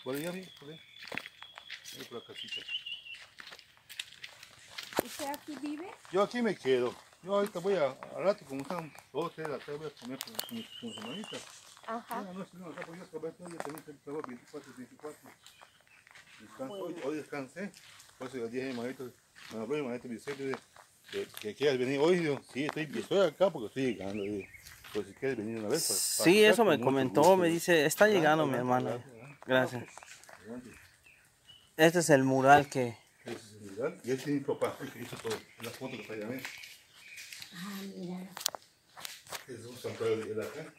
Por allá, por ahí. Ahí por la casita. ¿Usted aquí vive? Yo aquí me quedo. Yo ahorita voy a, al rato, como están dos, tres de la tarde, voy a comer con, con, mis- con mis hermanitas. Ajá. No, no, no, acá yo acabé todo, yo también trabajo 24, 24. Descanso, hoy, hoy descansé. Por eso le dije a mi hermanito, me habló mi hermanito Vicente, dice, que, que quieras venir hoy. Digo, sí, estoy, estoy acá porque estoy llegando. Digo, pues si quieres venir una vez. para- para Sí, eso me comentó, gusto. me dice, está llegando mi adelante, Gracias. Este es el mural que... Ese es el lugar, Y este es mi papá, el que hizo todo. La foto que está allá, ¿ves? Ah, mira. Ese es un santuario de él acá.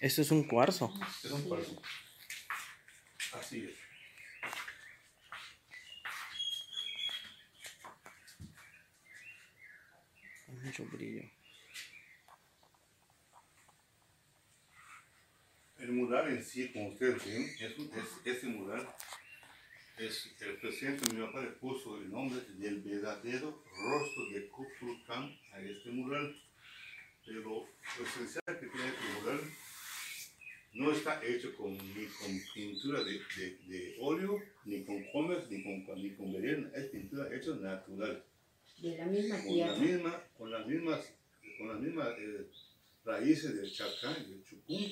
Esto es un cuarzo. Es un cuarzo. Así es. Hay mucho brillo. El mural en sí, como ustedes ven, es, un- es- ese mural es el presidente mi papá le puso el nombre del verdadero rostro de Kukulkan a este mural. Pero lo esencial que tiene este mural no está hecho con, ni con pintura de, de, de óleo, ni con comes, ni con, ni con verena. Es pintura hecha natural. De la misma con la tierra. misma, con las mismas, con las mismas eh, raíces del chacá y del chucún,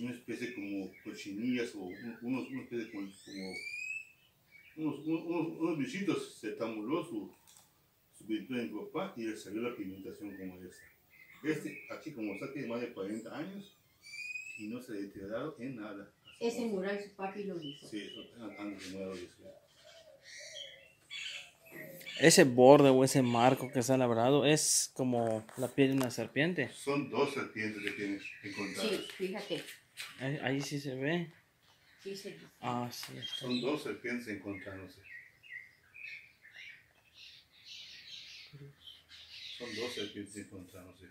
una especie como cochinillas o unos, una especie como, unos, unos, unos bichitos se tamuló su, su virtud en papá y le salió la pigmentación como esta. Este aquí como está tiene más de 40 años y no se ha deteriorado en nada. Ese mural su papi lo hizo. Sí, eso antes de lo hizo. Ese borde o ese marco que está labrado es como la piel de una serpiente. Son dos serpientes que tienes encontradas. Sí, fíjate. Ahí, ahí sí se ve. Sí. Ah, sí. Está. Son dos serpientes encontrándose. Son dos serpientes encontrándose.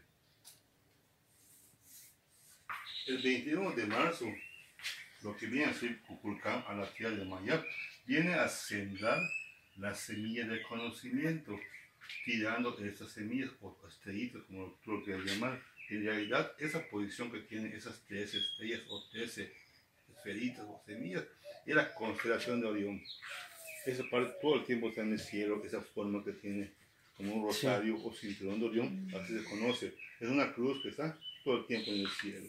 El 21 de marzo, lo que viene a ser Cuculcán a la tierra de Mayap, viene a sembrar la semilla del conocimiento, tirando estas semillas o estrellitas, como tú lo quieras llamar. En realidad, esa posición que tienen esas tres estrellas o tres esferitas o semillas es la constelación de Orión. Esa parte todo el tiempo está en el cielo, esa forma que tiene como un rosario o cinturón de Orión, así se conoce. Es una cruz que está todo el tiempo en el cielo.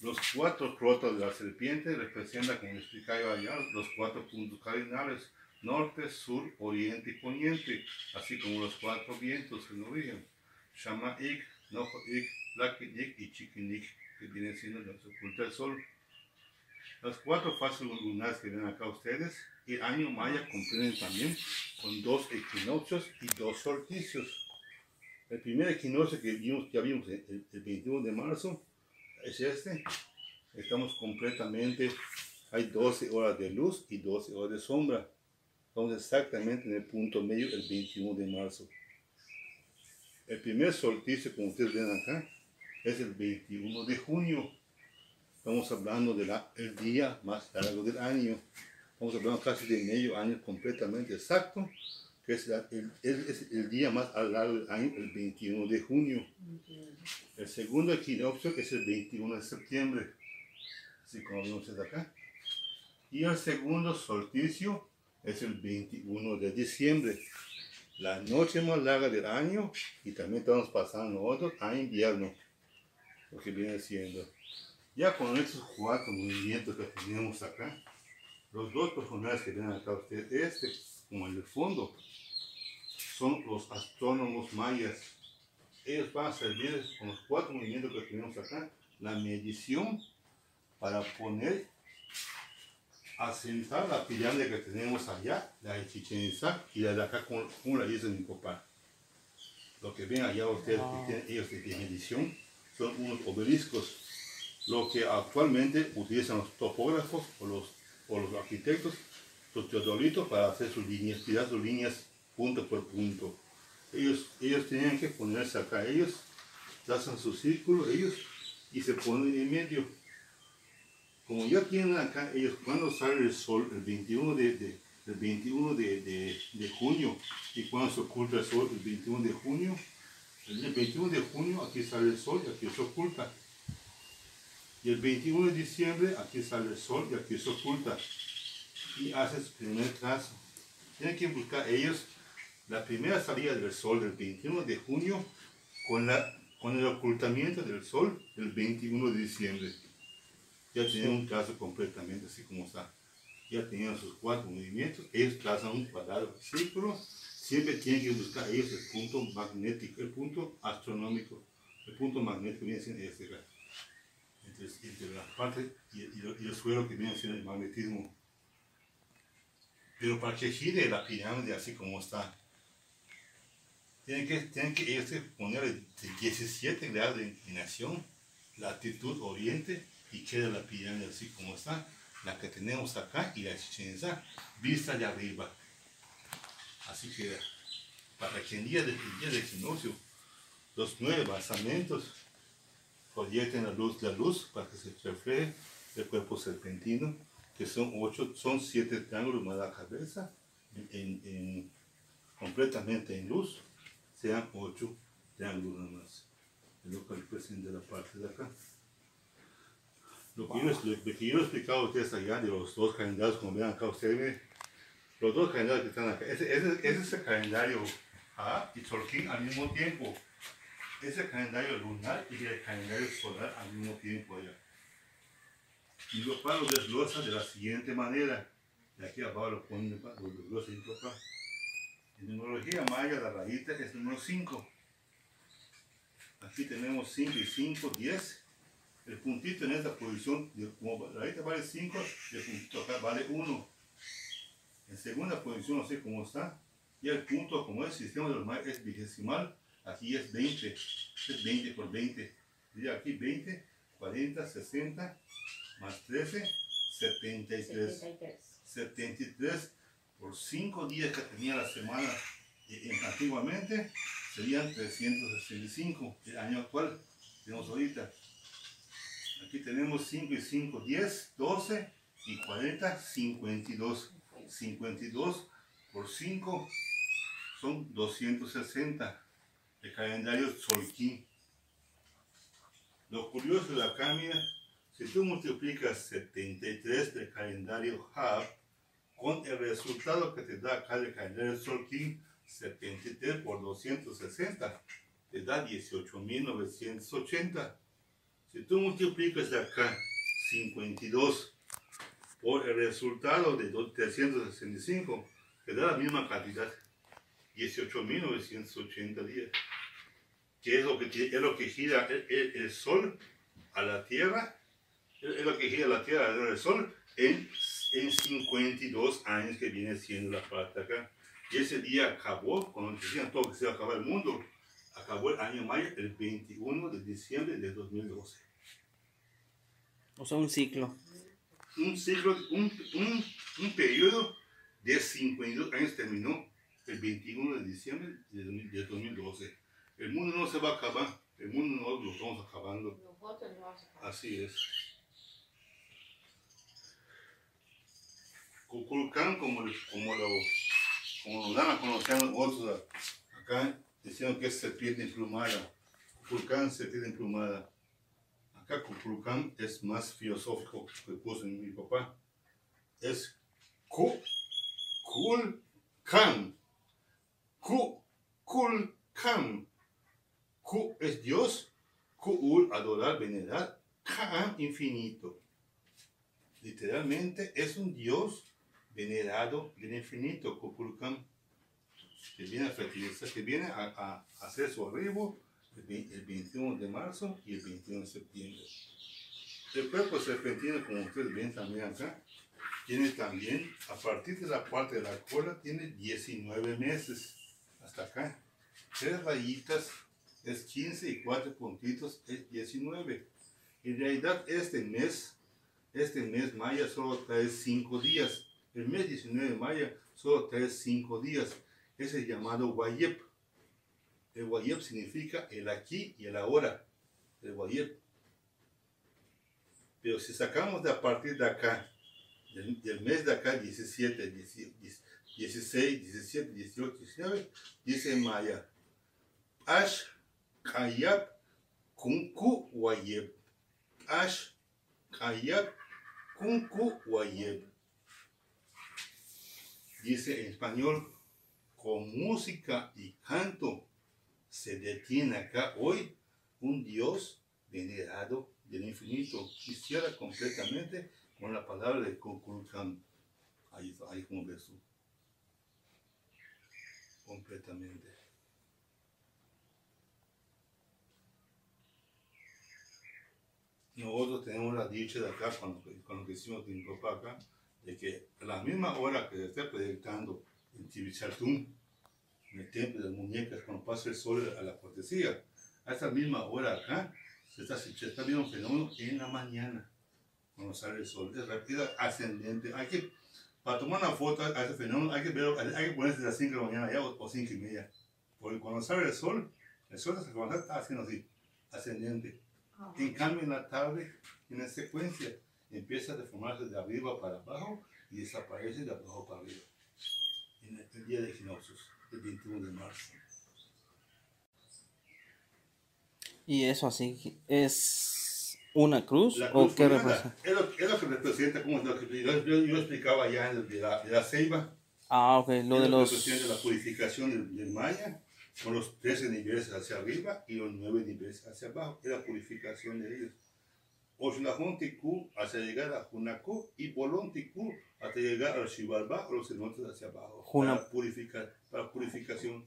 Los cuatro crotos de la serpiente representan, como explicaba allá, los cuatro puntos cardinales, norte, sur, oriente y poniente, así como los cuatro vientos en origen. Shama Ik, Nojo Ik, Laki Ik y Chiquinik, que viene siendo la oculta del sol. Las cuatro fases lunares que ven acá ustedes, el año maya comprenden también con dos equinoccios y dos solsticios. El primer equinoccio que vimos, ya vimos el, el 21 de marzo es este. Estamos completamente, hay 12 horas de luz y 12 horas de sombra. Estamos exactamente en el punto medio el 21 de marzo. El primer solsticio, como ustedes ven acá, es el 21 de junio. Estamos hablando del día más largo del año. Estamos hablando casi de medio año completamente exacto, que es, el día más largo del año, el 21 de junio. El segundo equinoccio es el 21 de septiembre, así como vemos desde acá. Y el segundo solsticio es el 21 de diciembre, la noche más larga del año y también estamos pasando a invierno, lo que viene siendo. Ya con estos cuatro movimientos que tenemos acá, los dos personajes que ven acá ustedes, este como el fondo, son los astrónomos mayas. Ellos van a servir con los cuatro movimientos que tenemos acá, la medición para poner asentar la pirámide que tenemos allá, la de Chichen Itza y la de acá con, con la isla de Nicopán. Lo que ven allá ustedes, que tienen ellos de de medición, son unos obeliscos. Lo que actualmente utilizan los topógrafos o los, o los arquitectos, los teodolitos, para hacer sus líneas, tirar sus líneas punto por punto. Ellos, ellos tenían que ponerse acá, ellos trazan su círculo, ellos, y se ponen en medio como ya tienen acá, ellos cuando sale el sol, el 21 de, el 21 de, de- junio, y cuando se oculta el sol, el 21 de junio, el 21 de junio aquí sale el sol y aquí se oculta. Y el 21 de diciembre aquí sale el sol y aquí se oculta. Y hace su primer trazo. Tienen que buscar ellos la primera salida del sol del 21 de junio con, la, con el ocultamiento del sol del 21 de diciembre ya tenían un trazo completamente así como está. Ya tenían sus cuatro movimientos, ellos trazan un cuadrado, círculo, siempre tienen que buscar ellos el punto magnético, el punto astronómico. El punto magnético viene siendo este acá. Entre, entre la parte y, y el- y el suelo que viene siendo el magnetismo. Pero para que gire la pirámide así como está, tienen que, tienen que ellos poner el 17 grados de inclinación, latitud oriente, y queda la pirámide así como está, la que tenemos acá y la de Chichén Itzá, vista de arriba. Así queda. Para que en día de, el día de equinoccio, los nueve basamentos proyecten la luz la luz para que se refleje el cuerpo serpentino, que son ocho, son siete triángulos más la cabeza, en, en- en- completamente en luz, sean ocho triángulos más. Es lo que representa la parte de acá. Lo que, yo, lo que yo he explicado a ustedes allá de los dos calendarios, como ven acá ustedes, los dos calendarios que están acá, ese, ese, ese es el calendario A y Tolkien al mismo tiempo. es el calendario lunar y el calendario solar al mismo tiempo allá. Y los papá lo desglosa de la siguiente manera. De aquí abajo lo pone, lo desglosa mi papá. En numerología maya la rayita es el número 5. Aquí tenemos 5 y 5, 10. El puntito en esta posición, como la rayita vale 5, el puntito acá vale 1. En segunda posición, no sé cómo está. Y el punto, como el sistema de los mayas, es vigesimal. Aquí es 20. Es 20 por 20. Y aquí 20, 40, 60, más 13, 73. 73. 73 por 5 días que tenía la semana antiguamente serían 365. El año actual tenemos ahorita. Aquí tenemos 5 y 5, 10, 12 y 40, 52. 52 por 5 son 260. El calendario Solquín. Lo curioso de la cámara, si tú multiplicas 73 del calendario Hab con el resultado que te da acá el calendario Solquín, 73 por 260, te da 18.980. Si tú multiplicas de acá 52 por el resultado de 365, te da la misma cantidad, 18.980 días. Que es lo que, es lo que gira el, Sol a la Tierra, es lo que gira la Tierra al Sol en, en 52 años que viene siendo la parte acá. Y ese día acabó, cuando decían todo que se iba a acabar el mundo, acabó el año mayo el 21 de diciembre de 2012. O sea, un ciclo. Un ciclo, un, un, un periodo de 52 años terminó el 21 de diciembre de 2012. El mundo no se va a acabar, el mundo no lo estamos acabando. Así es. Cuculcán, como, como, lo, como lo dan a conocer otros acá, diciendo que es serpiente emplumada. Cuculcán, serpiente emplumada. Acá Cuculcán es más filosófico que puso mi papá. Es Kukulcán. Kukulcán. Ku es Dios, Ku'ul, adorar, venerar, Ka'am, infinito. Literalmente es un Dios venerado del infinito, Kukulkan, que viene a fertilizar, que viene a, hacer su arribo el, 21 de marzo y el 21 de septiembre. El cuerpo serpentino, como ustedes ven también acá, tiene también, a partir de la parte de la cola, tiene 19 meses hasta acá. Tres rayitas es 15 y 4 puntitos es 19. En realidad este mes, este mes maya solo trae 5 días. El mes 19 de maya solo trae 5 días. Es el llamado Wayep. El Wayep significa el aquí y el ahora. El Wayep. Pero si sacamos de a partir de acá, del, mes de acá, 17, 16, 17, 18, 19, dice Maya, Ash Kayab Kunku Wayeb. Ash Kayab Kunku. Dice en español, con música y canto se detiene acá hoy un Dios venerado del infinito. Quisiera completamente con la palabra de Kukulkan. Ahí, ahí como ves Completamente. nosotros tenemos la dicha de acá, cuando, cuando hicimos papá acá, de que a la misma hora que se está proyectando en Tibichartum, en el templo de las muñecas, cuando pasa el sol a la cortesía, a esa misma hora acá, se está, se está viendo un fenómeno en la mañana, cuando sale el sol. Es rápido, ascendente. Hay que, para tomar una foto a ese fenómeno, hay que, ver, hay que ponerse a las 5 de la mañana ya o, 5 y media. Porque cuando sale el sol, el sol está haciendo así, ascendente en cambio, en la tarde, en la secuencia, empieza a deformarse de arriba para abajo y desaparece de abajo para arriba. En el, día de equinoccios, el 21 de marzo. ¿Y eso así es una cruz, o qué representa? Es lo, es lo, que representa, como lo que yo, yo, explicaba ya en de la, de la ceiba. Ah, ok, lo de los... de la purificación del, maya con los 13 niveles hacia arriba y los 9 niveles hacia abajo. Es la purificación de ellos. Oxlajón hasta llegar a Junaku y Bolón hasta llegar al Shivalba o los cenotes hacia abajo. Para, purificar, para purificación.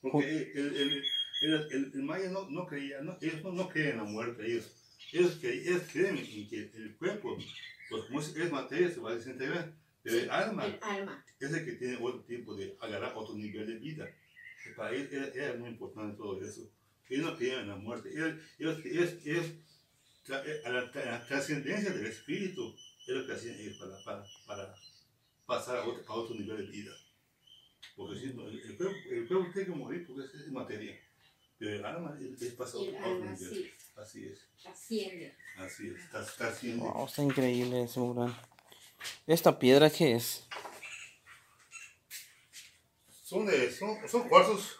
Porque el, el, el, el, maya no, no creía, no, ellos no, no, creen en la muerte, ellos, ellos, ellos creen en que el cuerpo, pues como es, es materia, se va a desintegrar. Pero el alma, el alma es el que tiene otro tiempo de agarrar otro nivel de vida. Para ellos era, era muy importante todo eso. Ellos no creían en la muerte. Ellos, ellos, ellos, ellos eh, a la, la, trascendencia del espíritu es lo que hacían ellos para, para, para pasar a otro, a otro, nivel de vida. Porque si el, el, cuerpo, el cuerpo tiene que morir porque es, es materia. Pero el alma es, es pasado a otro nivel. Sí. Así es. Así es, está, está asciende. Wow, está increíble ese mural. ¿Esta piedra qué es? Son, de, son, son cuarzos.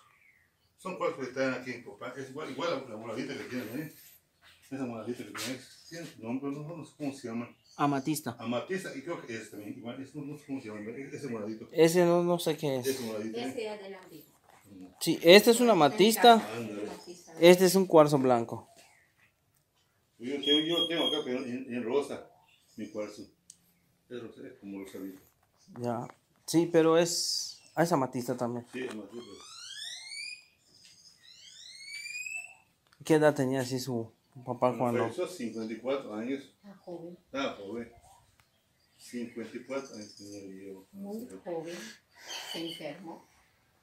Son cuarzos que están aquí en Copán. Es igual, igual la, la moradita que tienen ahí. Esa moradita que tiene, tiene nombre, no, no sé cómo se llama. Amatista. Amatista, y creo que es también, igual, es, no, no sé cómo se llama, ese moradito. Ese no, no sé qué es. Ese moradito. Ese era del antiguo. Sí, este es una amatista. Este es un cuarzo blanco. Yo, yo, yo tengo acá, pero en, en rosa, mi cuarzo. Es rosa, es como rosadito. Ya. Sí, pero es. Ah, es amatista también. Sí, amatista. ¿Qué edad tenía así su papá cuando? Falleció 54 años. Está joven. Estaba joven. 54 años tenía yo. Muy joven. Se enfermó.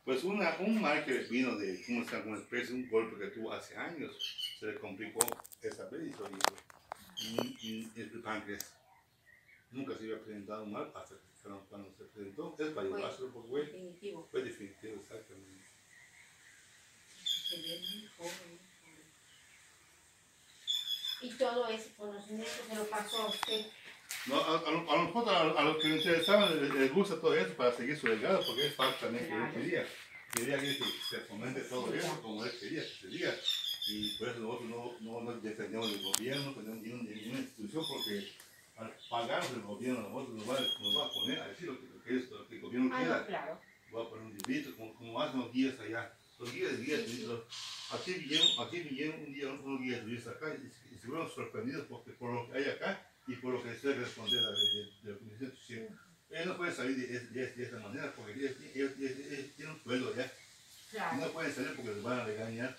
Pues una, un mal que vino de, ¿cómo se llama? Un golpe que tuvo hace años, se le complicó esa vez y, y, el páncreas. Nunca se había presentado mal hasta que cuando se presentó, es para llevárselo por güey. Definitivo. Fue definitivo, exactamente. Se ve muy joven. Y todo ese conocimiento se lo pasó a usted. No, a, a, a lo mejor a, a los que les interesaban les, gusta todo eso para seguir su legado, porque es parte también que él quería. Quería que se fomente todo eso como él quería que se diga. Y por eso nosotros no, no defendemos del gobierno, de ninguna institución, porque al pagarnos el gobierno, nosotros nos va, nos va a poner a decir lo que, lo que, es, lo que el gobierno Ah, quiera. no, claro. Voy a poner un librito, como, como hacen los guías allá. Los guías, guías, los- aquí vinieron, aquí vinieron un día unos guías turistas acá y, se- y se fueron sorprendidos porque por lo que hay acá y por lo que se responder a la de, la Comisión Social. Ellos no pueden salir de, de, de esa manera porque ellos, ellos- ellos- ellos tienen un sueldo ya. Claro. no pueden salir porque les van a regañar.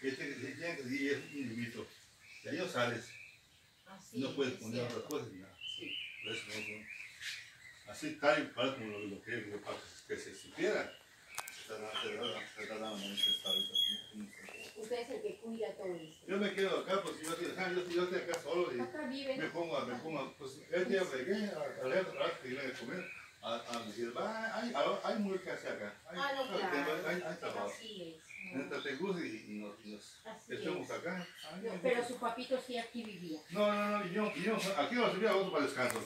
Este, que decir, es un. De ahí no sales, Así no puedes es poner otras cosas ni nada. Sí. Por eso no, no. Así tal y cual como lo, lo que, lo que se supiera. Usted es el que cuida todo eso. Yo me quedo acá, pues yo, yo, yo estoy acá solo y me pongo, a- me pongo, a- pues el día llegué a leer rato que a comer, a, a decir, va, hay, hay, mucho que hacer acá. Hay, Ah, no, claro. hay, hay trabajo. Así es. Y, y nos, y nos echamos acá. Ay, No, pero su papito sí aquí vivía. No, no, no, yo, yo aquí no subía otro para descanso.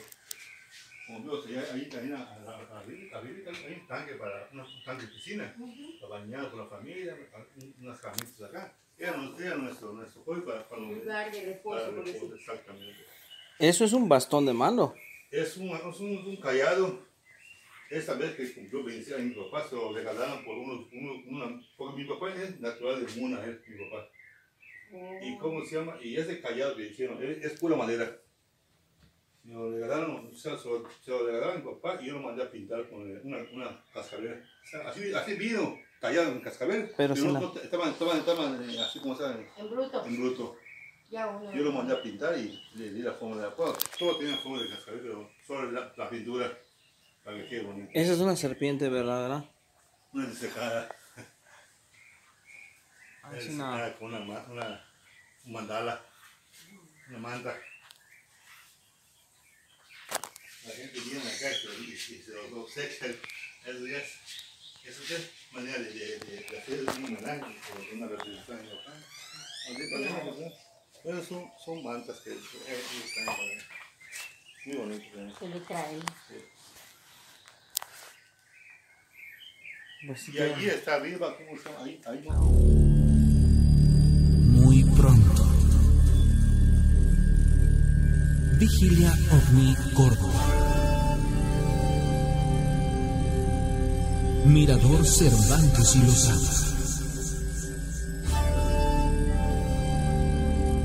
Como veo, ahí, arriba hay un tanque para, un tanque de piscina, para bañar con la familia, unas camitas acá. Era, nuestro- era nuestro, nuestro hoy para, para, Un lugar de para reposo, reposo, exactamente. Eso es un bastón de mando. Es un, es un, un callado. Esta vez que cumplió 26 años mi papá, se lo regalaron por unos, uno, una, porque mi papá es natural de Muna, es mi papá. ¿Y cómo se llama? Y ese callado que hicieron, es, es pura madera. Se lo regalaron, se, lo- se lo regalaron a mi papá y yo lo mandé a pintar con una, una cascabel. O sea, así, así vino, callado en cascabel. Pero sin no, la- estaban, estaban, estaban eh, así como estaban En bruto. en bruto. Ya. Yo lo mandé a pintar y le di la forma de la todo, todo tenía forma de cascabel, pero solo la, la pintura para que quede bonito. Esa es una serpiente, ¿verdad? ¿verdad? Una disecada. Ah, Una es una- con una, una, un mandala, una manta. La gente viene acá y, y se lo obsequia. Eso ya es, eso ya es manera de, de, de, hacer un homenaje o una representación. Así parece, Pero son, son mantas que eh, están para Muy bonitos. ¿eh? Se le trae. Pues sí Y que- allí está arriba, ¿cómo se llama? Ahí, ahí. Muy pronto. Vigilia OVNI Córdoba. Mirador Cervantes y Lozano.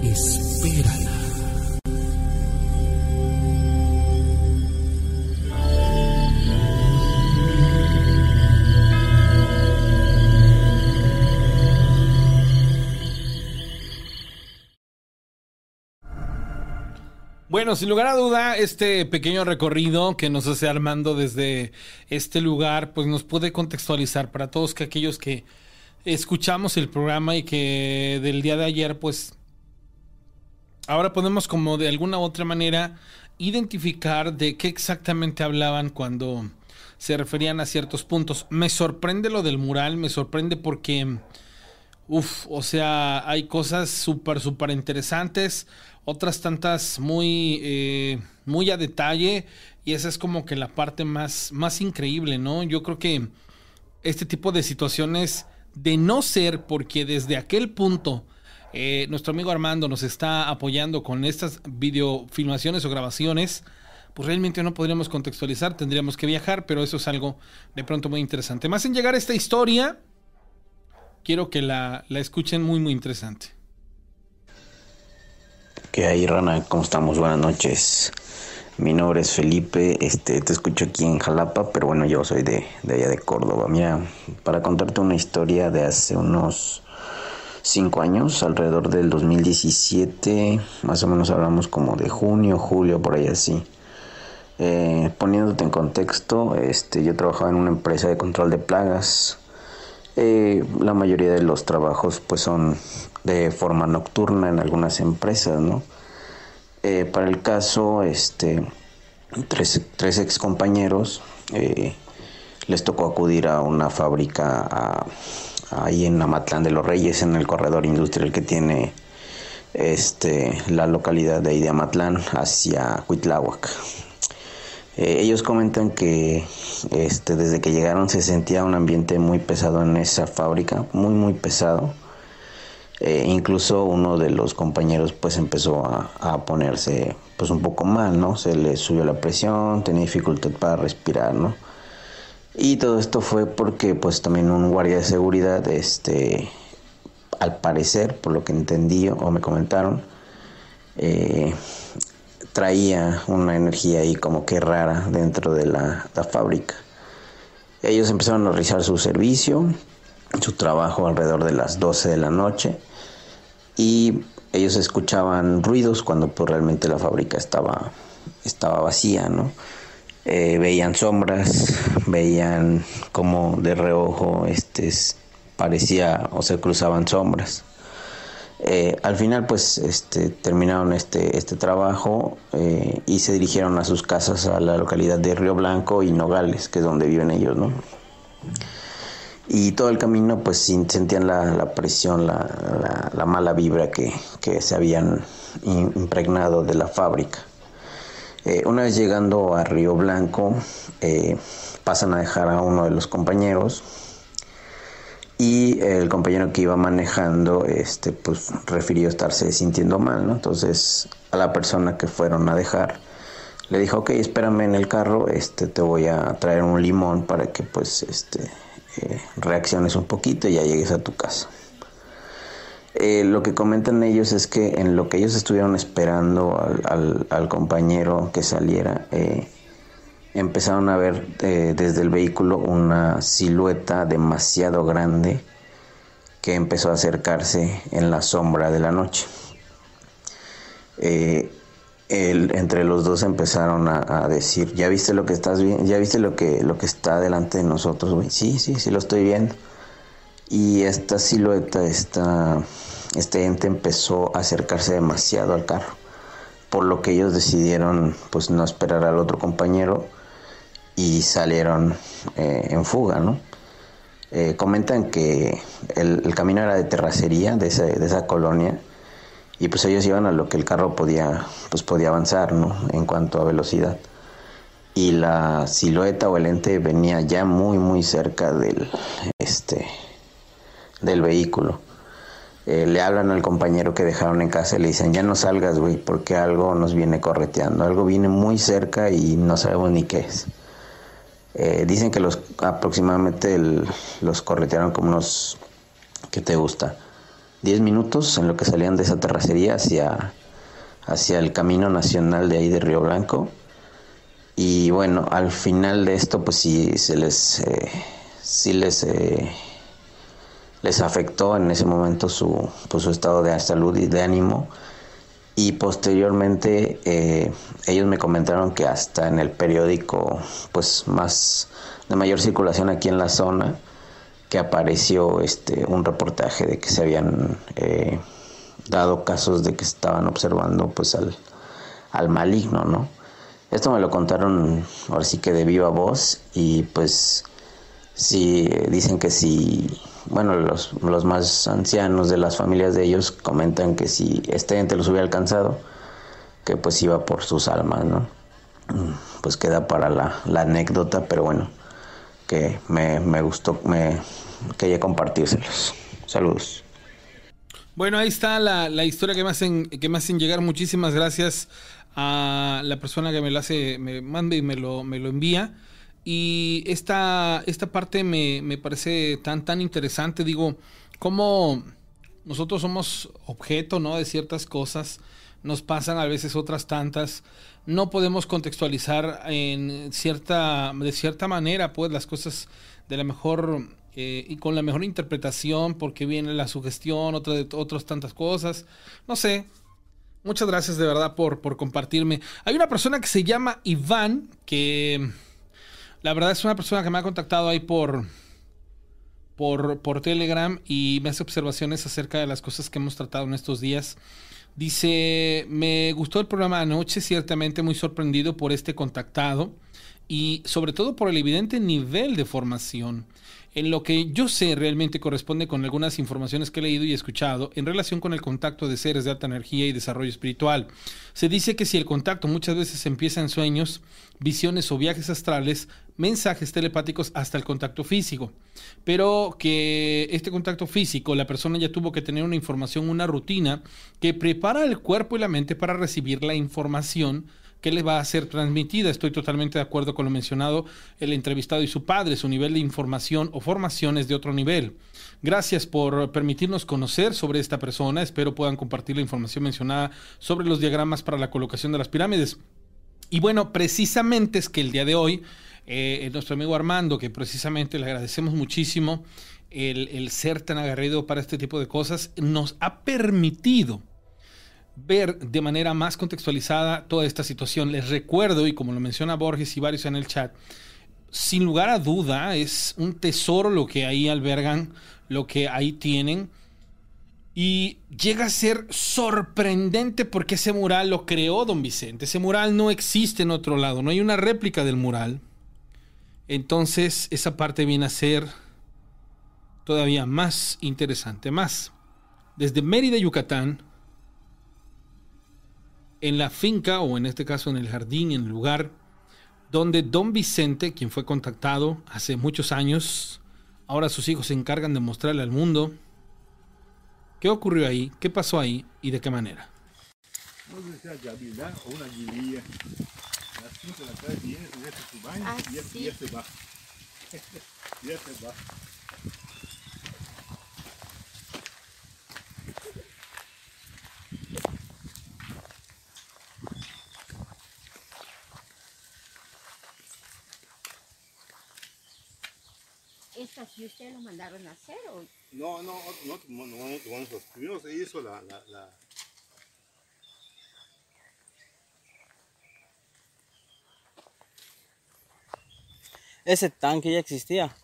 Espera. Bueno, sin lugar a duda, este pequeño recorrido que nos hace Armando desde este lugar, pues nos puede contextualizar para todos que aquellos que escuchamos el programa y que del día de ayer, pues ahora podemos como de alguna u otra manera identificar de qué exactamente hablaban cuando se referían a ciertos puntos. Me sorprende lo del mural, me sorprende porque, uff, o sea, hay cosas súper, súper interesantes otras tantas muy, eh, muy a detalle y esa es como que la parte más, más increíble, ¿no? Yo creo que este tipo de situaciones, de no ser porque desde aquel punto eh, nuestro amigo Armando nos está apoyando con estas videofilmaciones o grabaciones, pues realmente no podríamos contextualizar, tendríamos que viajar, pero eso es algo de pronto muy interesante. Más en llegar a esta historia, quiero que la, la escuchen muy, muy interesante. Que hay, Rana? ¿Cómo estamos? Buenas noches. Mi nombre es Felipe, este, te escucho aquí en Jalapa, pero bueno, yo soy de, de allá de Córdoba. Mira, para contarte una historia de hace unos cinco años, alrededor del 2017, más o menos hablamos como de junio, julio, por ahí así. Eh, poniéndote en contexto, este, yo trabajaba en una empresa de control de plagas. Eh, la mayoría de los trabajos pues son de forma nocturna en algunas empresas, ¿no? Eh, para el caso, este, tres, tres ex compañeros eh, les tocó acudir a una fábrica ahí en Amatlán de los Reyes, en el corredor industrial que tiene este, la localidad de ahí de Amatlán hacia Cuitláhuac. Eh, ellos comentan que este, desde que llegaron se sentía un ambiente muy pesado en esa fábrica, muy muy pesado eh, incluso uno de los compañeros pues empezó a, ponerse pues un poco mal, ¿no? Se le subió la presión, tenía dificultad para respirar, ¿no? Y todo esto fue porque pues también un guardia de seguridad, este, al parecer, por lo que entendí o me comentaron, eh, traía una energía ahí como que rara dentro de la, la fábrica. Ellos empezaron a realizar su servicio, su trabajo alrededor de las 12 de la noche y ellos escuchaban ruidos cuando pues, realmente la fábrica estaba, estaba vacía, ¿no? Eh, veían sombras, veían como de reojo este, parecía o se cruzaban sombras. Eh, al final pues este, terminaron este, este trabajo eh, y se dirigieron a sus casas a la localidad de Río Blanco y Nogales, que es donde viven ellos, ¿no? y todo el camino pues sentían la, presión, la, mala vibra que, se habían impregnado de la fábrica. Eh, una vez llegando a Río Blanco, eh, pasan a dejar a uno de los compañeros y el compañero que iba manejando este pues refirió estarse sintiendo mal, ¿no? Entonces a la persona que fueron a dejar le dijo, ok, espérame en el carro, este te voy a traer un limón para que pues este reacciones un poquito y ya llegues a tu casa. Eh, lo que comentan ellos es que en lo que ellos estuvieron esperando al, compañero que saliera, eh, empezaron a ver eh, desde el vehículo una silueta demasiado grande que empezó a acercarse en la sombra de la noche entre los dos empezaron a, decir, ya viste lo que estás viendo, ya viste lo que, lo que está delante de nosotros, güey. Sí, sí, sí lo estoy viendo. Y esta silueta, esta, este ente empezó a acercarse demasiado al carro. Por lo que ellos decidieron pues no esperar al otro compañero y salieron eh, en fuga, ¿no? Eh, comentan que el, camino era de terracería de de esa colonia y pues ellos iban a lo que el carro podía pues podía avanzar no en cuanto a velocidad. Y la silueta o el ente venía ya muy muy cerca del este del vehículo. Eh, le hablan al compañero que dejaron en casa y le dicen ya no salgas güey porque algo nos viene correteando algo viene muy cerca y no sabemos ni qué es eh, dicen que los aproximadamente los corretearon como unos ¿qué te gusta? 10 minutos en lo que salían de esa terracería hacia, hacia el camino nacional de ahí de Río Blanco. Y bueno, al final de esto, pues sí se les, eh, sí les, eh, les afectó en ese momento su, pues, su estado de salud y de ánimo. Y posteriormente eh, ellos me comentaron que hasta en el periódico, pues más de mayor circulación aquí en la zona, que apareció este un reportaje de que se habían dado casos de que estaban observando pues al, al maligno, ¿no? Esto me lo contaron ahora sí que de viva voz y pues sí dicen que si, bueno, los, los más ancianos de las familias de ellos comentan que si este ente los hubiera alcanzado, que pues iba por sus almas, ¿no? Pues queda para la, la anécdota, pero bueno, que me, me gustó, me quería compartírselos. Saludos. Bueno, ahí está la, la historia que me, hacen, que me hacen llegar. Muchísimas gracias a la persona que me lo hace, me manda y me lo, me lo envía. Y esta, esta parte me, me parece tan, tan interesante. Digo, cómo nosotros somos objeto, ¿no? De ciertas cosas. Nos pasan a veces otras tantas. No podemos contextualizar en cierta, de cierta manera, pues, las cosas de la mejor eh, y con la mejor interpretación, porque viene la sugestión, otra de otras tantas cosas. No sé, Muchas gracias de verdad por, por compartirme. Hay una persona que se llama Iván, que la verdad es una persona que me ha contactado ahí por, por, por Telegram y me hace observaciones acerca de las cosas que hemos tratado en estos días. Dice, me gustó el programa anoche, ciertamente muy sorprendido por este contactado y sobre todo por el evidente nivel de formación en lo que yo sé realmente corresponde con algunas informaciones que he leído y escuchado en relación con el contacto de seres de alta energía y desarrollo espiritual. Se dice que si el contacto muchas veces empieza en sueños, visiones o viajes astrales, mensajes telepáticos hasta el contacto físico, pero que este contacto físico la persona ya tuvo que tener una información, una rutina que prepara el cuerpo y la mente para recibir la información que le va a ser transmitida. Estoy totalmente de acuerdo con lo mencionado, el entrevistado y su padre, su nivel de información o formación es de otro nivel. Gracias por permitirnos conocer sobre esta persona. Espero puedan compartir la información mencionada sobre los diagramas para la colocación de las pirámides. Y bueno, precisamente es que el día de hoy, eh, nuestro amigo Armando, que precisamente le agradecemos muchísimo el, el ser tan agarrido para este tipo de cosas, nos ha permitido ver de manera más contextualizada toda esta situación. Les recuerdo, y como lo menciona Borges y varios en el chat, sin lugar a duda es un tesoro lo que ahí albergan, lo que ahí tienen. Y llega a ser sorprendente porque ese mural lo creó don Vicente. Ese mural no existe en otro lado, no hay una réplica del mural. Entonces esa parte viene a ser todavía más interesante, más. Desde Mérida, Yucatán, en la finca, o en este caso en el jardín, en el lugar donde don Vicente, quien fue contactado hace muchos años, ahora sus hijos se encargan de mostrarle al mundo qué ocurrió ahí, qué pasó ahí y de qué manera. ¿Estas si ustedes lo mandaron a hacer o...? No, no, no, no, no, no primero se hizo la, la, la... ¿Ese tanque ya existía?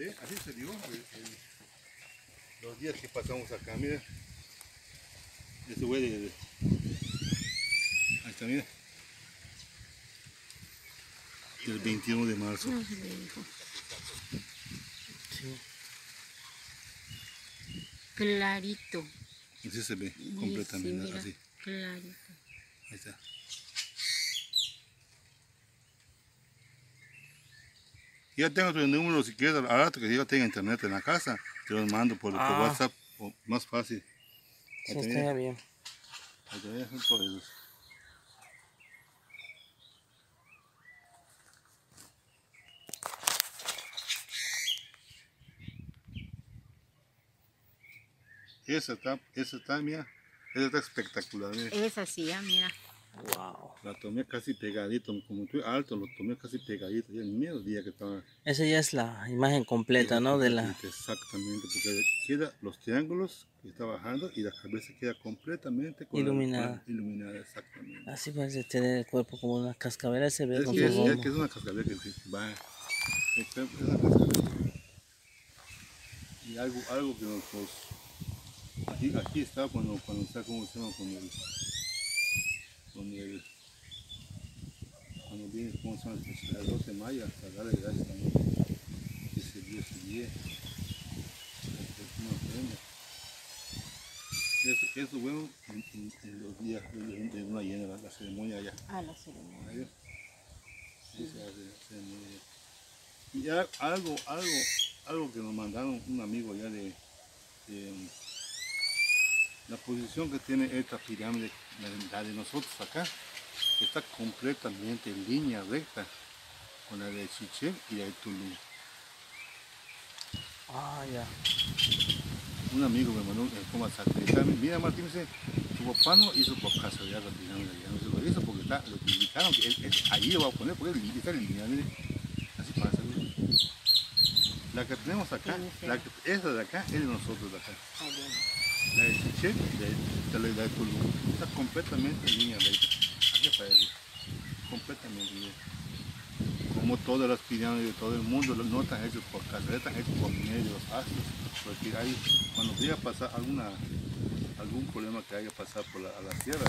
Ve, así se dio el- el- los días que pasamos acá, mira. Este güey de, de- Ahí está, mira. El 21 de marzo. No. Sí. Clarito. Así se ve Sí, completamente, así. Clarito. Ahí está. Ya tengo tu número si quieres, al rato que yo tenga internet en la casa, te los mando por, por Ah. WhatsApp, o más fácil. Sí, viene. bien. Esa está, esa está, mira, esa está espectacular, mira. Es así, ah, mira. Wow. La tomé casi pegadito, como estoy alto, lo tomé casi pegadito, ya el mismo día que estaba. Esa ya es la imagen completa, ¿no? De la... Exactamente, porque queda los triángulos que está bajando y la cabeza queda completamente con la- Iluminada. iluminada, exactamente. Así parece tener el cuerpo como una cascabel, se ve Es con que, es, es forma. que es una cascabel que va. Es es una cascabel. Y algo, algo que nos, aquí, aquí está cuando, cuando está, ¿cómo se llama? El, con el, cuando viene, ¿cómo se llama? El sacerdote maya, a darle gracias también. Ese día. Es una ofrenda. Eso, eso bueno en, en- en los días de, una llena, la, la ceremonia allá. Ah, la ceremonia. Ahí, sí se la ceremonia. Y algo, algo, algo que nos mandaron un amigo allá de, de, la posición que tiene esta pirámide, la, de nosotros acá, está completamente en línea recta con la de Chichen y la de Tulum. Ah, ya. Un amigo me mandó eh, como a satelitar. Mira Martín, dice, tu papá no hizo por casualidad la pirámide allá, no se lo hizo porque está, lo indicaron que él, él ahí lo va a poner, porque está alineado, mire. Así pasa. La que tenemos acá, la que, esa de acá es de nosotros de acá. Ah. La de Chichen, de, de, la de Tulum, está completamente en línea recta. Aquí aparece, completamente bien. Como todas las pirámides de todo el mundo, no están hechos por casualidad, están hechos por medio de los astros. Porque hay, cuando llega a pasar alguna, algún problema que haya pasado por la, a la Tierra,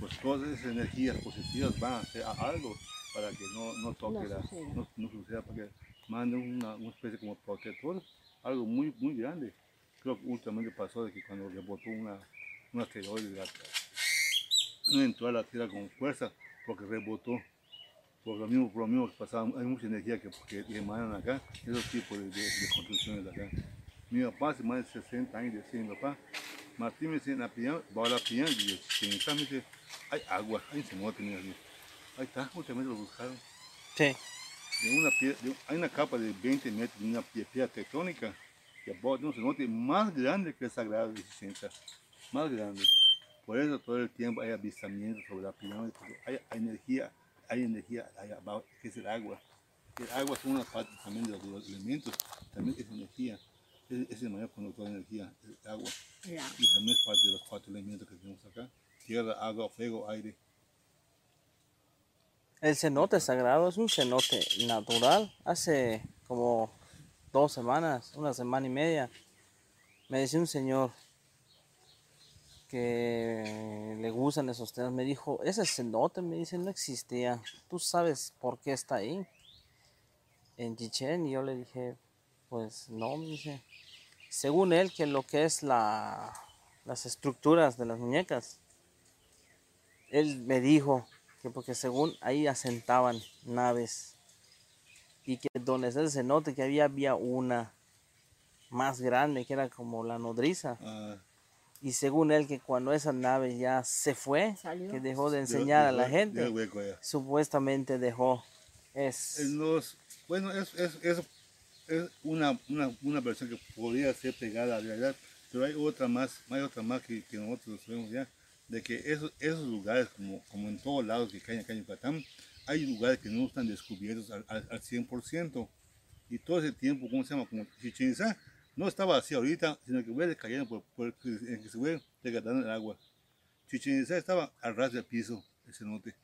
pues todas esas energías positivas van a hacer algo para que no, no toque No la, suceda. no, no suceda, para que manden una, una especie como protector, algo muy, muy grande. Creo que últimamente pasó de que cuando rebotó una, un asteroide, la- no entró a la Tierra con fuerza porque rebotó. Por lo mismo, por lo mismo que pasaba, hay mucha energía que, que, que emanan acá, esos tipos de, de, de construcciones de acá. Mi papá hace más de 60 años decía, mi papá, Martín me dice, la va a la pirámide, y yo, me dice, hay agua, hay cenote, mira, mira. ahí está, últimamente lo buscaron. Sí. De una pie- de- hay una capa de 20 metros de una pie- piedra tectónica que aborda un cenote más grande que el Sagrado de 60, más grande. Por eso todo el tiempo hay avistamientos sobre la pirámide, porque hay, hay energía, hay energía allá abajo, que es el agua. El agua es una parte también de los, de los elementos, también es energía, es, es el mayor conductor de energía, el agua. El agua. Y también es parte de los cuatro elementos que tenemos acá, tierra, agua, fuego, aire. El cenote sagrado es un cenote natural. Hace como dos semanas, una semana y media, me decía un señor que le gustan esos temas. Me dijo, ese cenote, me dice, no existía. ¿Tú sabes por qué está ahí? En Chichen. Y yo le dije, pues no, me dice. Según él, que lo que es la, las estructuras de las muñecas, él me dijo que porque según ahí asentaban naves y que donde está el cenote que había había una más grande que era como la nodriza. Ah, y según él que cuando esa nave ya se fue Salió. que dejó de enseñar a la gente supuestamente dejó. Es los, bueno, es, es, es, es una, una, una versión que podría ser pegada a la realidad, pero hay otra más, hay otra más que, que nosotros sabemos ya, de que esos, esos lugares, como, como en todos lados que caen acá en Yucatán, hay lugares que no están descubiertos al, al, al 100%. Y todo ese tiempo, ¿cómo se llama? Como Chichen Itzá, no estaba así ahorita, sino que fue cayendo por, por en que se fue degradando el agua. Chichen Itzá estaba al ras del piso, el cenote.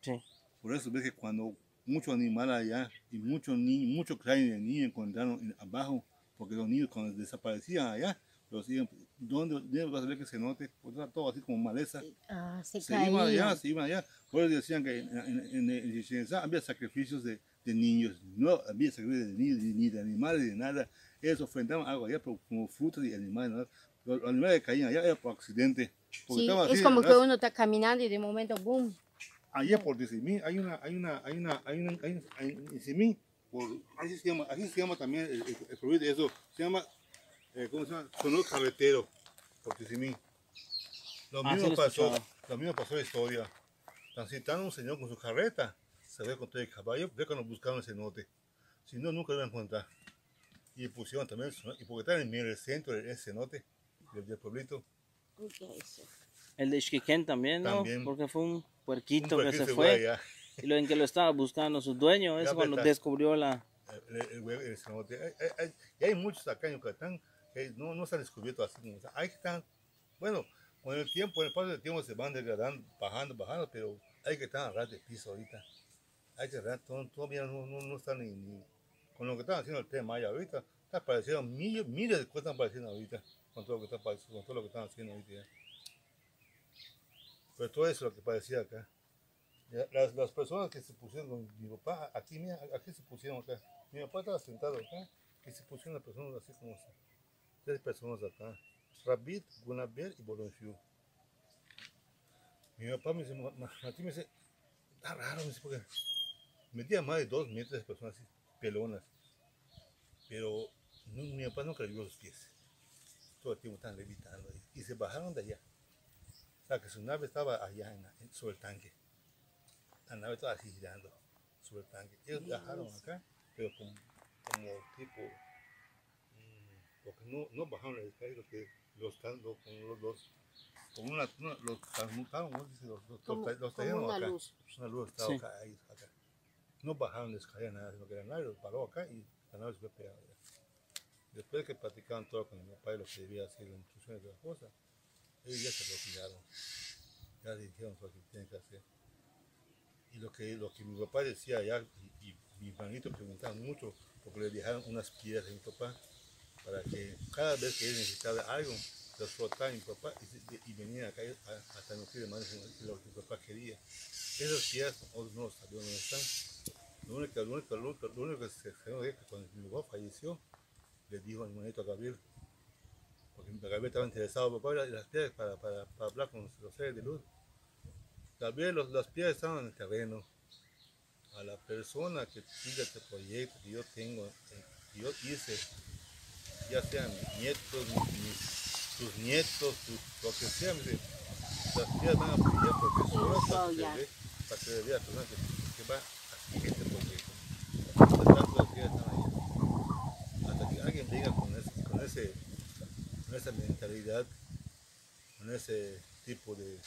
sí Por eso ves que cuando muchos animales allá y muchos niños, muchos cráneos de niños encontraron abajo, porque los niños cuando desaparecían allá, los iban, ¿dónde, dónde vas a ver que se note? Pues era todo así como maleza. Ah, se, se iban allá, caía. se iban allá. Por eso decían que en, en, en, había sacrificios de, de niños, no había sacrificios de niños, ni de animales, ni nada. Ellos ofrendaban algo allá, pero como frutas y animales. Los animales que caían allá era por accidente. Sí, es como que uno está caminando y de momento, boom. Allá por Tizimí hay una, hay una, hay una, hay una, hay, hay, en Tizimí, por, así se llama, así se llama también el, el, el eso, se llama, eh, ¿cómo se llama? Sonoro Carretero, por Tizimí. Lo Ah, sí mismo lo he pasó, escuchado. lo mismo pasó la historia. Transitando un señor con su carreta, se ve con todo el caballo, ve cuando buscaron ese cenote. Si no, nunca lo iban a encontrar. Y pusieron también el cenote, y porque está en el medio del centro del cenote, del, del pueblito. El de Ixquiquén también, ¿no? También. Porque fue un puerquito Un que se puerquito fue. allá. Y lo en que lo estaba buscando su dueño, es Ya, cuando pues, descubrió la... el, el, el- el cenote. Hay, hay- hay- y hay muchos acá en Yucatán que no, no se han descubierto así. como está. Hay que estar, bueno, con el tiempo, con el paso del tiempo se van degradando, bajando, bajando, pero hay que estar a ras de piso ahorita. Hay que todo- todavía no, no, no están ni, ni- con lo que están haciendo el tema Maya ahorita. Está apareciendo miles, miles de cosas están apareciendo ahorita, con todo lo que, está, con todo lo que están haciendo ahorita. ya. Pero todo eso es lo que parecía acá. Las, las personas que se pusieron con mi papá, aquí, mira, aquí se pusieron acá. Mi papá estaba sentado acá y se pusieron las personas así como así. Tres personas acá. Rabit, Gunaber y Bolonfiu. Mi papá me dice, "Ma- ma- Martín me dice, está raro, me dice, porque metía más de dos metros de personas así, pelonas. Pero no- mi papá nunca le vio los pies. Todo el tiempo estaban levitando ahí. Y se bajaron de allá. O sea, que su nave estaba allá en sobre el tanque la nave estaba así girando sobre el tanque. Ellos bajaron acá, pero como, como tipo, porque no, no bajaron el escalera, lo que los, tan- los, los, como una, una- los transmutaron, ¿no? Dice, los, los, Como- los, los como trajeron una acá. luz. Una luz estaba Sí. acá, ahí, acá. No bajaron la escalera nada, sino que la nave los paró acá y la nave se fue pegada. Después de que platicaban todo con mi papá de lo que debía hacer, las instrucciones de las cosas, ellos ya se lo olvidaron. Ya le dijeron lo que tienen que hacer. Y lo que, lo que mi papá decía allá, y, y mi hermanito preguntaba mucho, porque le dejaron unas piedras a mi papá, para que cada vez que él necesitaba algo, los frotaba mi papá y, y venía acá hasta no de lo que mi papá quería. Esas piedras nosotros no sabemos dónde están. Lo único, lo único, lo único, lo que se sabemos es que cuando mi papá falleció, le dijo a mi hermanito a Gabriel, porque Gabriel estaba interesado, papá, y las piedras para, para, hablar con los seres de luz. Gabriel, los, las piedras estaban en el terreno. A la persona que siga este proyecto que yo tengo, eh, que yo hice, ya sean mis nietos, mis, tus nietos, tus- lo que sea, me dice, las piedras van a brillar porque solo para que ya. para que se vea persona que, que va a seguir este proyecto. Mientras tanto, las piedras están ahí. Hasta que alguien venga con ese, con ese, con esa mentalidad, con ese tipo de,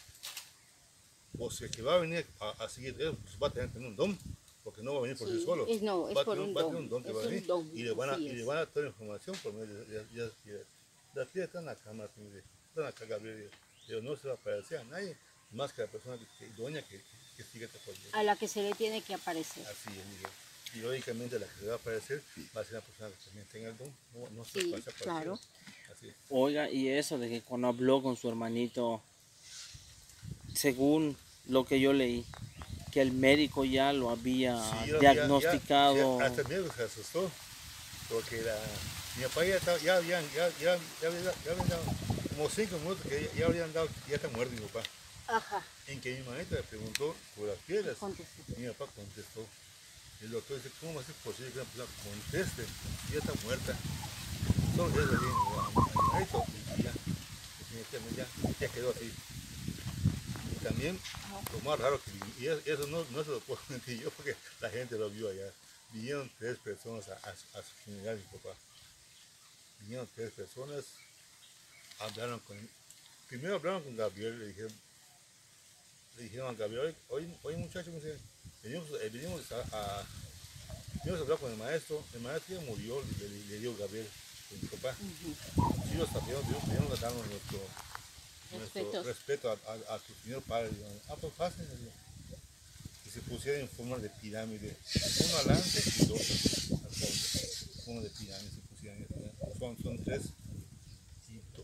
o sea, que va a venir a, a seguir, él pues, va a tener que tener un don, porque no va a venir por sí, Sí, solo. es- no, es va, a por un va tener don, un don que es va a un venir don, y le van a, y le van a dar toda la información por medio de de- de- de- las piedras están acá, Martín, dice, están acá, Gabriel, pero no se va a aparecer a nadie más que a la persona que, que idónea que, que, sigue este proyecto. A la que se le tiene que aparecer. Así es, Miguel. Y lógicamente la que se va a aparecer va a ser la persona que también tenga el don, no, no se Sí, puede aparecer. claro. Así es. Oiga, y eso de que cuando habló con su hermanito, según lo que yo leí, que el médico ya lo había Sí, yo- ya- diagnosticado. ya- hasta el médico se asustó, porque la, mi papá ya, estaba- ya, habían, ya, ya, ya, había- ya habían dado como cinco minutos que ya, ya habían dado, ya está muerto mi papá. Ajá. En que mi manita le preguntó por las piedras, Contestó. mi papá contestó. El doctor dice, ¿cómo es posible que persona conteste? Ya está muerta. Solo eso le definitivamente ya, ya quedó así. También, lo más raro que y eso- no, no se lo puedo mentir yo porque la gente lo vio allá. Vinieron tres personas a, a su- a su funeral, mi papá. Vinieron tres personas, hablaron con Primero hablaron con Gabriel, le dijeron, le dijeron a Gabriel, oye, oye muchacho, venimos, eh, venimos a, a- venimos a hablar con el maestro, el maestro ya murió, le, le- le dio Gabriel, mi papá. Sabíamos, Dios, venimos a darnos nuestro, respeto a, a- a tu señor padre. Ah, pues pasen. Y se pusieron en forma de pirámide. Uno adelante y dos al fondo. Forma de pirámide se pusieron. Son, son tres.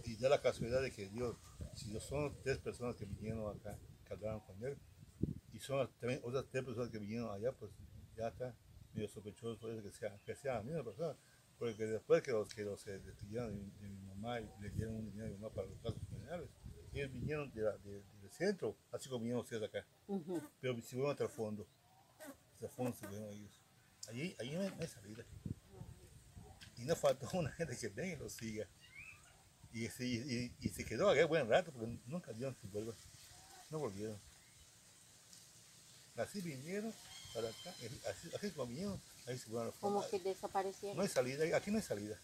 Y, da la casualidad de que Dios, si son tres personas que vinieron acá, que hablaron con él, y son también otras tres personas que vinieron allá, pues ya está medio sospechoso que sea, que sea la misma persona. Porque después que los que los se despidieron de, mi mamá y le dieron un dinero a mi mamá para los casos ellos vinieron de, de, del centro, así como vinieron ustedes acá. Pero si fueron hasta el fondo. Hasta el fondo se. Allí, allí no, hay, no hay salida. Y no faltó una gente que venga y los siga. Y, y, y, se quedó acá buen rato porque nunca dieron su vuelva. No volvieron. Así vinieron para acá, así, así como vinieron, ahí se fueron al fondo. Como que desaparecieron. No hay salida, aquí no hay salida.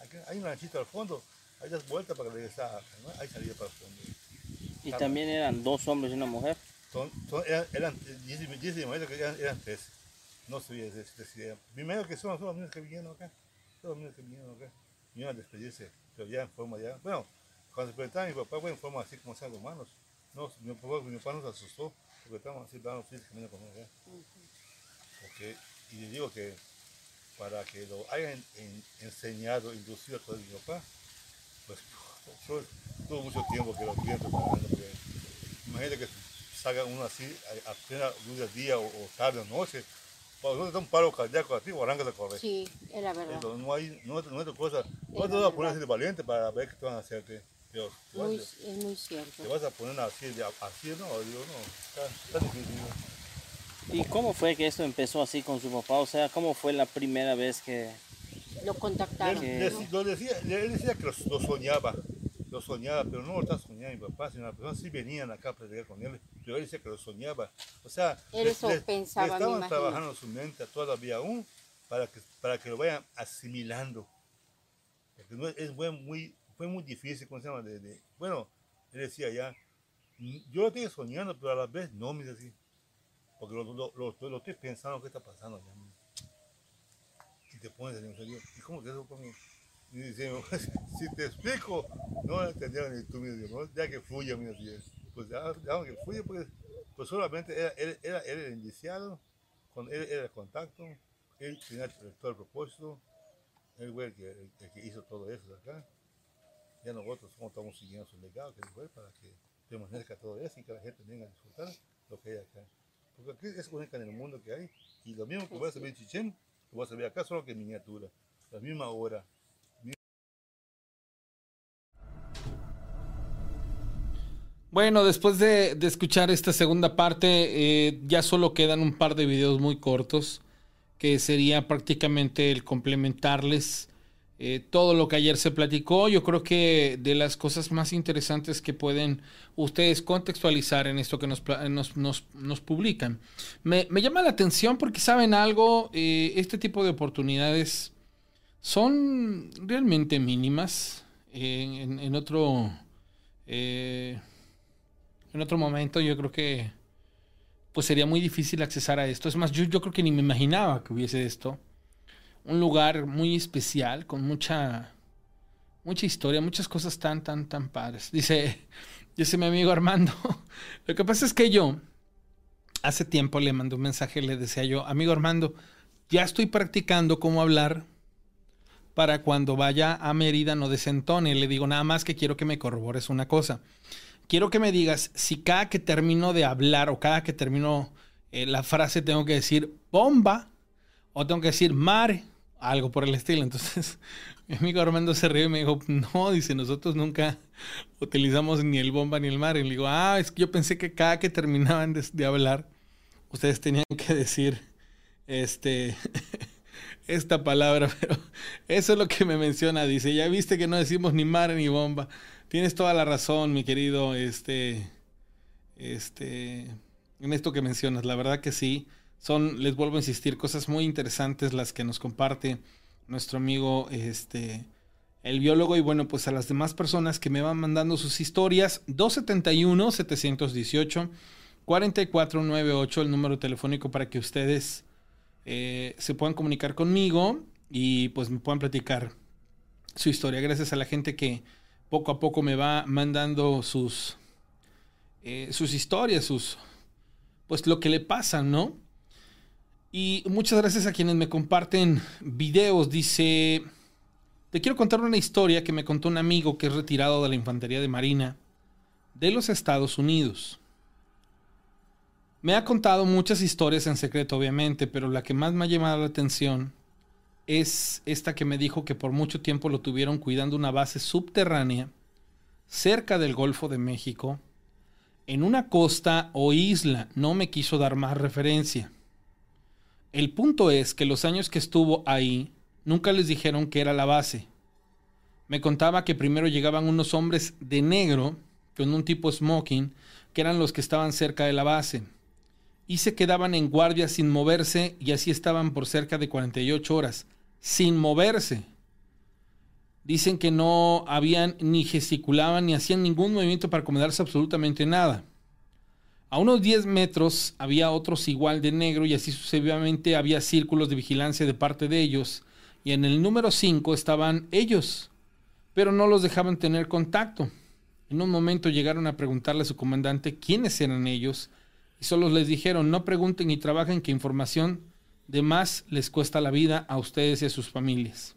Aquí hay un ranchito al fondo, hay das vueltas para regresar, ¿no? hay salida para el fondo. ¿Y también eran dos hombres y una mujer? Son, son, eran, eran, eran, eran tres. No sabía decir. Primero que son, son los niños que vinieron acá. Son los niños que vinieron acá. Vinieron a despedirse, pero ya en forma ya. Bueno, cuando se presentaban mi papá fue en forma así como sean humanos. No, mi papá, mi papá nos asustó porque estábamos así hablando físicamente con él. Porque, y le digo que para que lo hayan en, enseñado, inducido a todo mi papá, pues yo tuvo mucho tiempo que lo estuve preparando. Imagínate que salga uno así, apenas luz del día o, o, tarde o noche, cuando uno está un paro cardíaco así, o arranca de correr. Sí, es la verdad. Entonces, no hay, no, no otra cosa. No te vas a poner así de valiente para ver qué te van a hacerte. Dios, muy, vas, es muy cierto. Te vas a poner así, de, así no, digo, no, está, está difícil. ¿Y cómo fue que esto empezó así con su papá? O sea, ¿cómo fue la primera vez que lo contactaron? Él, decía, él decía que lo, lo, soñaba, lo soñaba, pero no lo estaba soñando mi papá, sino las personas sí venían acá a predicar con él, pero él decía que lo soñaba. O sea, él eso les, pensaba, les estaban trabajando su mente todavía aún para que, para que lo vayan asimilando. Porque no, es muy, muy, fue muy difícil, ¿cómo se llama? De, de, bueno, él decía ya, yo lo estoy soñando, pero a la vez no, me decía porque lo, lo, lo, lo, estoy pensando qué está pasando ya. Y te pones ¿y cómo que eso conmigo? Y dice, si te explico, no lo entendieron ni tú mismo, ¿no? ya que fluya, mira, pues ya, ya que fluya, pues, pues solamente era, era, era, el indiciado, con él era el contacto, él tenía todo el propósito, él fue el que, el, el que hizo todo eso acá. Ya nosotros como estamos siguiendo su legado, que fue para que permanezca todo eso y que la gente venga a disfrutar lo que hay acá. Porque aquí es única en el mundo que hay. Y lo mismo que voy a saber Chichén, a saber acá, solo que miniatura. La misma hora. Bueno, después de, de escuchar esta segunda parte, eh, ya solo quedan un par de videos muy cortos, que sería prácticamente el complementarles eh, todo lo que ayer se platicó. Yo creo que de las cosas más interesantes que pueden ustedes contextualizar en esto que nos, nos, nos, publican. Me, llama la atención porque saben algo, eh, este tipo de oportunidades son realmente mínimas. Eh, en, otro... en otro momento yo creo que pues sería muy difícil accesar a esto. Es más, yo creo que ni me imaginaba que hubiese esto un lugar muy especial, con mucha, mucha historia, muchas cosas tan, tan, tan padres. Dice, dice mi amigo Armando, lo que pasa es que yo, hace tiempo le mandé un mensaje, le decía yo, amigo Armando, ya estoy practicando cómo hablar para cuando vaya a Mérida no desentone. Le digo, nada más que quiero que me corrobores una cosa. Quiero que me digas si cada que termino de hablar o cada que termino eh, la frase tengo que decir bomba o tengo que decir mare algo por el estilo. Entonces, mi amigo Armando se rió y me dijo, no, dice, nosotros nunca utilizamos ni el bomba ni el mar. Y le digo, ah, es que yo pensé que cada que terminaban de, de hablar, ustedes tenían que decir, este, esta palabra, pero eso es lo que me menciona. Dice, ya viste que no decimos ni mar ni bomba. Tienes toda la razón, mi querido, este, este, en esto que mencionas. La verdad que sí. Son, les vuelvo a insistir, cosas muy interesantes las que nos comparte nuestro amigo, este, el biólogo. Y bueno, pues a las demás personas que me van mandando sus historias, 271-718-4498, el número telefónico para que ustedes eh, se puedan comunicar conmigo y pues me puedan platicar su historia. Gracias a la gente que poco a poco me va mandando sus, eh, sus historias, sus pues lo que le pasa, ¿no? Y muchas gracias a quienes me comparten videos. Dice, te quiero contar una historia que me contó un amigo que es retirado de la Infantería de Marina de los Estados Unidos. Me ha contado muchas historias en secreto, obviamente, pero la que más me ha llamado la atención es esta que me dijo que por mucho tiempo lo tuvieron cuidando una base subterránea cerca del Golfo de México, en una costa o isla. No me quiso dar más referencia. El punto es que los años que estuvo ahí, nunca les dijeron que era la base. Me contaba que primero llegaban unos hombres de negro, con un tipo smoking, que eran los que estaban cerca de la base y se quedaban en guardia sin moverse y así estaban por cerca de 48 horas, sin moverse. Dicen que no habían ni gesticulaban ni hacían ningún movimiento para acomodarse absolutamente nada. A unos 10 metros había otros igual de negro y así sucesivamente había círculos de vigilancia de parte de ellos y en el número 5 estaban ellos, pero no los dejaban tener contacto. En un momento llegaron a preguntarle a su comandante quiénes eran ellos y solo les dijeron, no pregunten y trabajen que información de más les cuesta la vida a ustedes y a sus familias.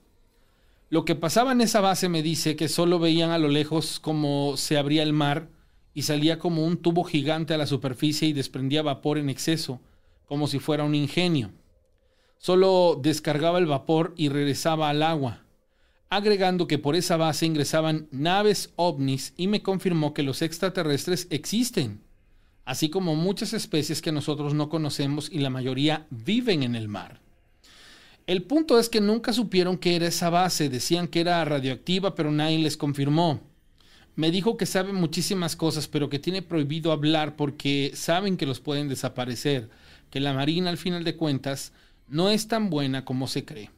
Lo que pasaba en esa base me dice que solo veían a lo lejos como se abría el mar y salía como un tubo gigante a la superficie y desprendía vapor en exceso, como si fuera un ingenio. Solo descargaba el vapor y regresaba al agua, agregando que por esa base ingresaban naves ovnis y me confirmó que los extraterrestres existen así como muchas especies que nosotros no conocemos y la mayoría viven en el mar. El punto es que nunca supieron qué era esa base, decían que era radioactiva, pero nadie les confirmó. Me dijo que sabe muchísimas cosas, pero que tiene prohibido hablar porque saben que los pueden desaparecer, que la Marina al final de cuentas no es tan buena como se cree.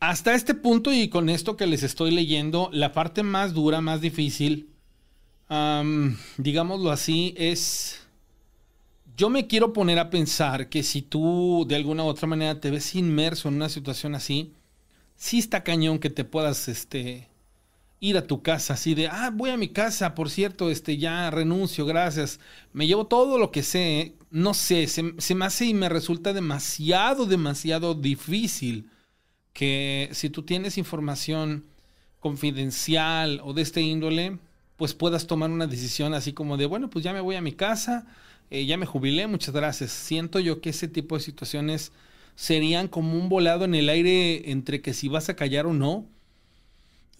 Hasta este punto y con esto que les estoy leyendo, la parte más dura, más difícil, digámoslo así, es... Yo me quiero poner a pensar que si tú de alguna u otra manera te ves inmerso en una situación así, sí está cañón que te puedas este, ir a tu casa así de, ah, voy a mi casa, por cierto, este, ya renuncio, gracias. Me llevo todo lo que sé, no sé, se, se me hace y me resulta demasiado, demasiado difícil que si tú tienes información confidencial o de este índole, pues puedas tomar una decisión así como de, bueno, pues ya me voy a mi casa, eh, ya me jubilé, muchas gracias. Siento yo que ese tipo de situaciones serían como un volado en el aire entre que si vas a callar o no.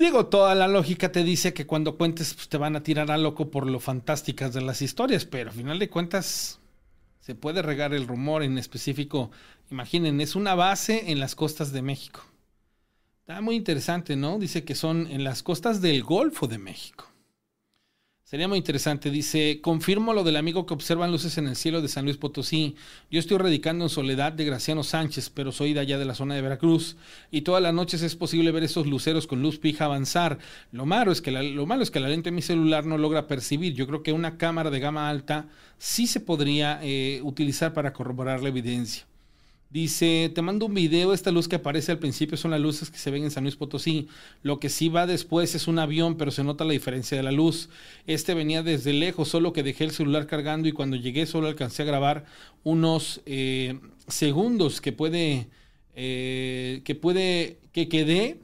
Digo, toda la lógica te dice que cuando cuentes pues, te van a tirar a loco por lo fantásticas de las historias, pero al final de cuentas se puede regar el rumor en específico. Imaginen, es una base en las costas de México. Está muy interesante, ¿no? Dice que son en las costas del Golfo de México. Sería muy interesante. Dice, confirmo lo del amigo que observan luces en el cielo de San Luis Potosí. Yo estoy radicando en Soledad de Graciano Sánchez, pero soy de allá de la zona de Veracruz. Y todas las noches es posible ver esos luceros con luz pija avanzar. Lo malo es que la, lo malo es que la lente de mi celular no logra percibir. Yo creo que una cámara de gama alta sí se podría eh, utilizar para corroborar la evidencia. Dice, te mando un video, esta luz que aparece al principio son las luces que se ven en San Luis Potosí. Lo que sí va después es un avión, pero se nota la diferencia de la luz. Este venía desde lejos, solo que dejé el celular cargando y cuando llegué solo alcancé a grabar unos eh, segundos que puede, eh, que puede, que quedé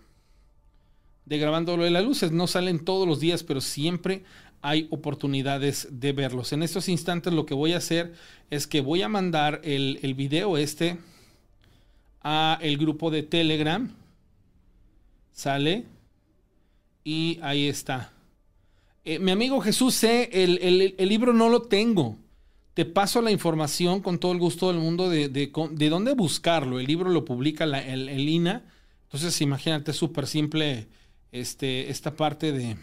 de grabándolo de las luces. No salen todos los días, pero siempre hay oportunidades de verlos. En estos instantes lo que voy a hacer es que voy a mandar el, el video este a el grupo de Telegram. Sale. Y ahí está. Eh, mi amigo Jesús C, el, el, libro no lo tengo. Te paso la información con todo el gusto del mundo de, de, de dónde buscarlo. El libro lo publica la, el, el, INA. Entonces, imagínate, súper simple este, esta parte de,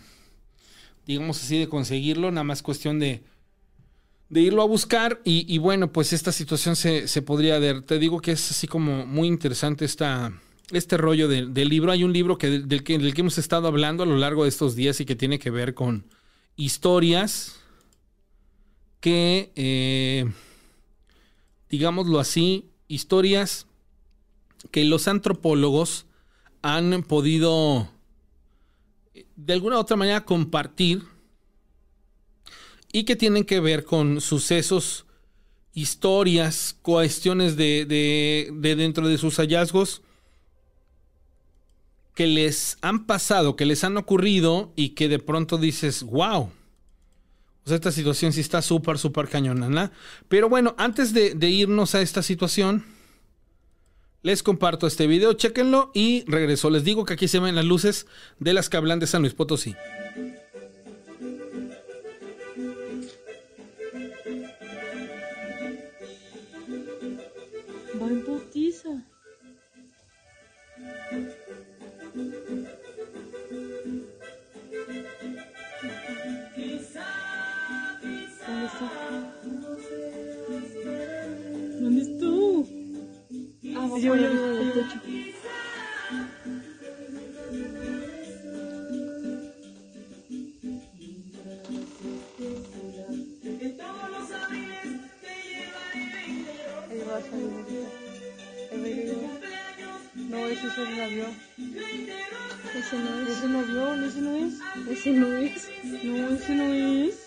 digamos así, de conseguirlo. Nada más cuestión de, de irlo a buscar y, bueno, pues esta situación se, se, podría ver. Te digo que es así como muy interesante esta, este rollo del libro. Hay un libro que, del, que, del que hemos estado hablando a lo largo de estos días y que tiene que ver con historias que, eh, digámoslo así, historias que los antropólogos han podido de alguna u otra manera compartir y que tienen que ver con sucesos historias, cuestiones de, de, de dentro de sus hallazgos que les han pasado, que les han ocurrido y que de pronto dices, wow. O sea, esta situación sí está súper, súper cañona, ¿no? Pero bueno, antes de, de, irnos a esta situación, les comparto este video, chéquenlo y regreso. Les digo que aquí se ven las luces de las que hablan de San Luis Potosí. Putiza. ¿Dónde está? ¿Dónde estuvo? Ah, va Yo techo. Ahí va a salir ese es el avión. Ese no es. Ese no avión, ese no es. Ese no es. No, ese no es.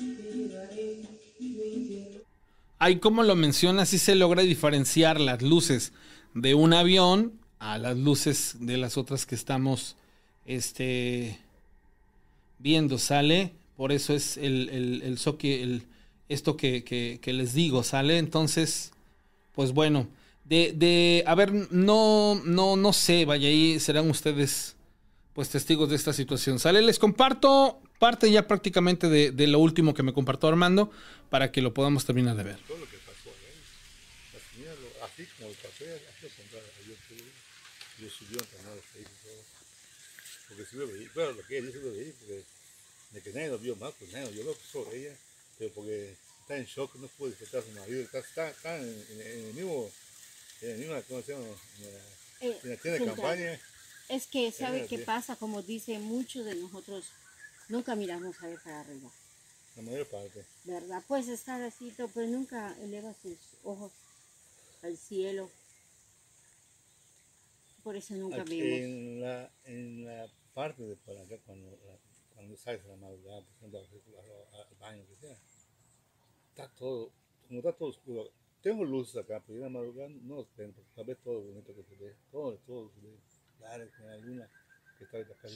Ahí como lo menciona, sí se logra diferenciar las luces de un avión a las luces de las otras que estamos este, viendo, ¿sale? Por eso es el, el, el, soque- el- esto que, que- que les digo, ¿sale? Entonces, pues bueno, de, de a ver, no, no, no sé, vaya, ahí serán ustedes pues testigos de esta situación. ¿Sale? Les comparto parte ya prácticamente de, de lo último que me compartió Armando para que lo podamos terminar de ver. Todo lo que pasó así como así lo. Yo, yo, yo subió también los y todo. Porque si lo veí, lo que ella dice lo veí, porque de que nadie lo vio más, pues nadie lo vio lo sobre ella, pero porque está en shock, no puede disfrutar a su marido, está, está, está en, en- en el mismo, en el mismo, ¿cómo se llama? En la, Eh, en la tienda de campaña. Es que, ¿sabe qué pasa? Como dice muchos de nosotros, nunca miramos a ver para arriba, La mayor parte. ¿verdad? Puedes estar así, pero nunca eleva sus ojos al cielo. Por eso nunca Aquí vemos. en la, en la parte de por acá, cuando, cuando sales a la madrugada, por ejemplo, al baño, que sea, está todo, como está todo oscuro. Tengo luces acá, pero yo en la madrugada no los prendo, porque tal vez todo lo bonito que se ve, todo, todo se ve claro, que hay luna que está acá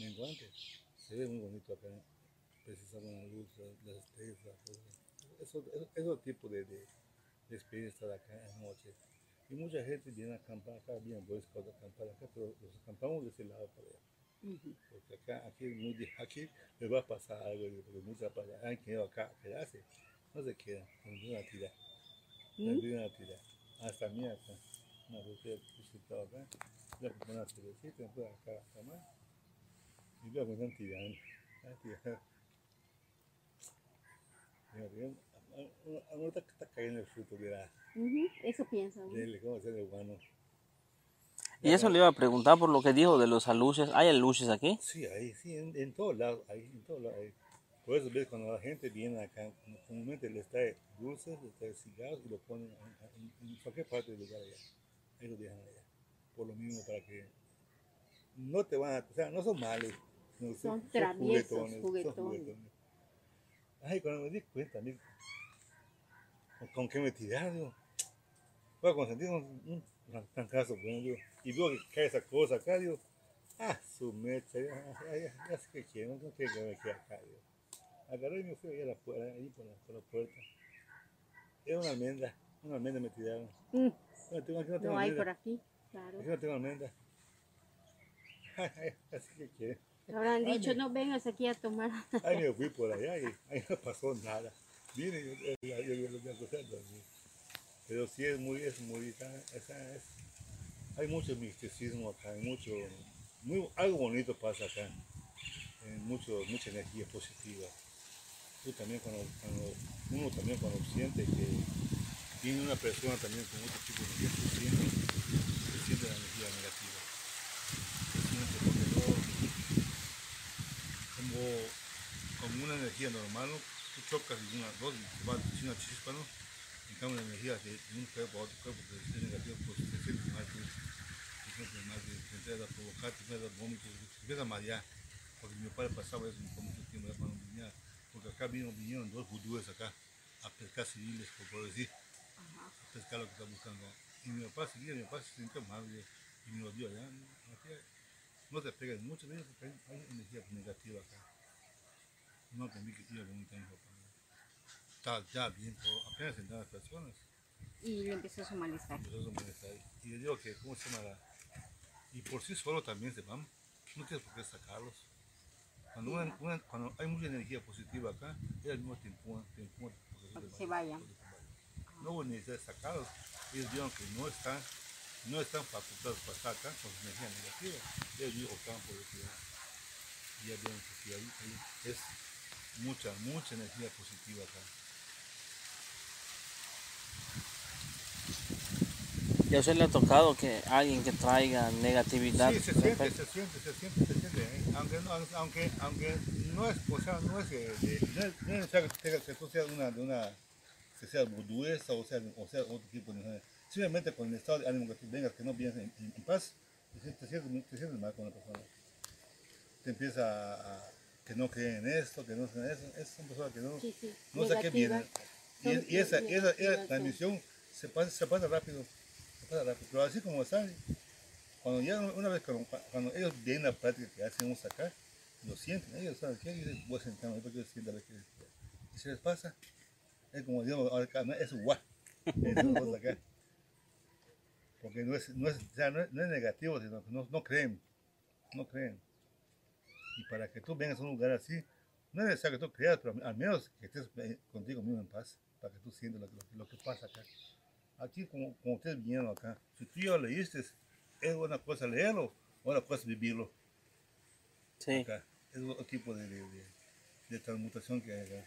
menguante. Se ve muy bonito acá, precisando la luz, la- las estrellas. Eso, eso, eso tipo de, de, de experiencia de acá en la noche. Y mucha gente viene a acampar acá, viene Boy Scouts a acampar acá, pero los acampamos de ese lado para allá. Porque acá, aquí, es muy, di- aquí me va a pasar algo, porque muchas allá han quedado acá a quedarse, no se quedan, acá, una botella me están tirando, ah, tirando. Mira, bien, a- a- ahorita está cayendo el fruto Eso. Y eso le iba a preguntar por lo que dijo de los aluches. ¿Hay aluches aquí? Sí, ahí, sí, en, en todos lados, ahí, en todos lados. ahí. Por eso ves cuando la gente viene acá, comúnmente les trae dulces, les trae cigarros y lo ponen en, en- en cualquier parte del lugar allá. Ahí lo dejan allá. Por lo mismo, para que no te van a, o sea, no son malos. no, Son traviesos, son juguetones. Ay, cuando me di cuenta, amigo, ¿con, qué me tiraron? Voy a consentir un, un trancazo, bueno, digo, y veo que cae esa cosa acá, digo, ah, su mecha, ya, ya, ya, ya sé que quiero, no quiero que me quede acá, digo. Agarré y me fui ahí, a la, pu- ahí por, la, por la puerta. Era una almendra, una almendra me tiraron. Mm, No, tengo, aquí no tengo No hay por aquí, claro. Aquí no tengo almendra. Así que quiere. Habrán dicho, no vengas aquí a tomar. Ahí me fui por allá y ahí no pasó nada. Vine y yo, yo, yo, yo, me acosté a dormir. Pero sí es muy, es muy, esa- esa es- hay mucho misticismo acá, hay mucho, muy, algo bonito pasa acá, eh, mucho, mucha energía positiva. Tú también cuando, cuando- uno también cuando siente que tiene una persona también con otro tipo de energía, tú sientes, se siente la energía negativa. Se siente porque no, como, como una energía normal, ¿no? tú chocas y una, dos, va una chispa, ¿no? En cambio, la energía de un cuerpo a otro cuerpo que es negativa, pues te sientes mal, tú, te sientes mal, te, empiezas a provocar, te empiezas a vómitos, te empiezas a marear. Porque mi padre pasaba eso por mucho tiempo, ya cuando venía, porque acá vino, vinieron dos judíos acá a pescar civiles, por, por decir, pescar lo que está buscando. Y mi papá seguía, mi papá se sintió mal y, me lo dio allá. No te pegues mucho, ¿ves? porque hay, energía negativa acá. No entendí que con un tiempo. Está ya bien, todo, apenas sentadas las personas. Y le empezó su malestar. Empezó su malestar. Y yo digo que, ¿cómo se llama? La... Y por sí solo también se van. No tienes por qué sacarlos. Cuando, una- una- cuando hay mucha energía positiva acá, ellos mismos te empujan, te empujan. porque Para que se vayan. No hubo necesidad de sacarlos. Ellos vieron que no están, no están facultados para estar acá con su energía negativa. Ellos optaban por retirar. Y ya vieron que ahí, ahí es mucha, mucha energía positiva acá. ¿Y a usted le ha tocado que alguien que traiga negatividad? Sí, se siente, se siente, se siente, se siente. ¿eh? Aunque, no, aunque, aunque no es, o sea, no es, eh, de- no es, necesario que, tenga- que tú seas una, de una, que sea budista o sea, o sea otro tipo de Simplemente con el estado de ánimo que tú vengas, que no vienes en, en- en paz, te sientes, te, sientes, te sientes mal con la persona. Te empieza a, a- que no creen en esto, que no creen en eso. Es una persona que no, Sí, sí, no sé qué viene. Y, y esa, esa, esa transmisión se pasa, se pasa rápido. Pasa. Pero así como están, cuando ya una vez cuando, ellos ven la práctica que hacemos acá, lo sienten, ellos saben que ellos voy a sentarme porque ellos sienten a ver qué y se les pasa. Es como digamos, ahora es guau. Porque no es, no es, no es, negativo, sino que no, no creen. No creen. Y para que tú vengas a un lugar así, no es necesario que tú creas, pero al menos que estés eh, contigo mismo en paz, para que tú sientas lo que pasa acá. Aquí, como, como ustedes vinieron acá, si tú ya lo leíste, es una cosa leerlo, otra cosa vivirlo. Sí. Acá. Es otro tipo de, de, de- que hay acá.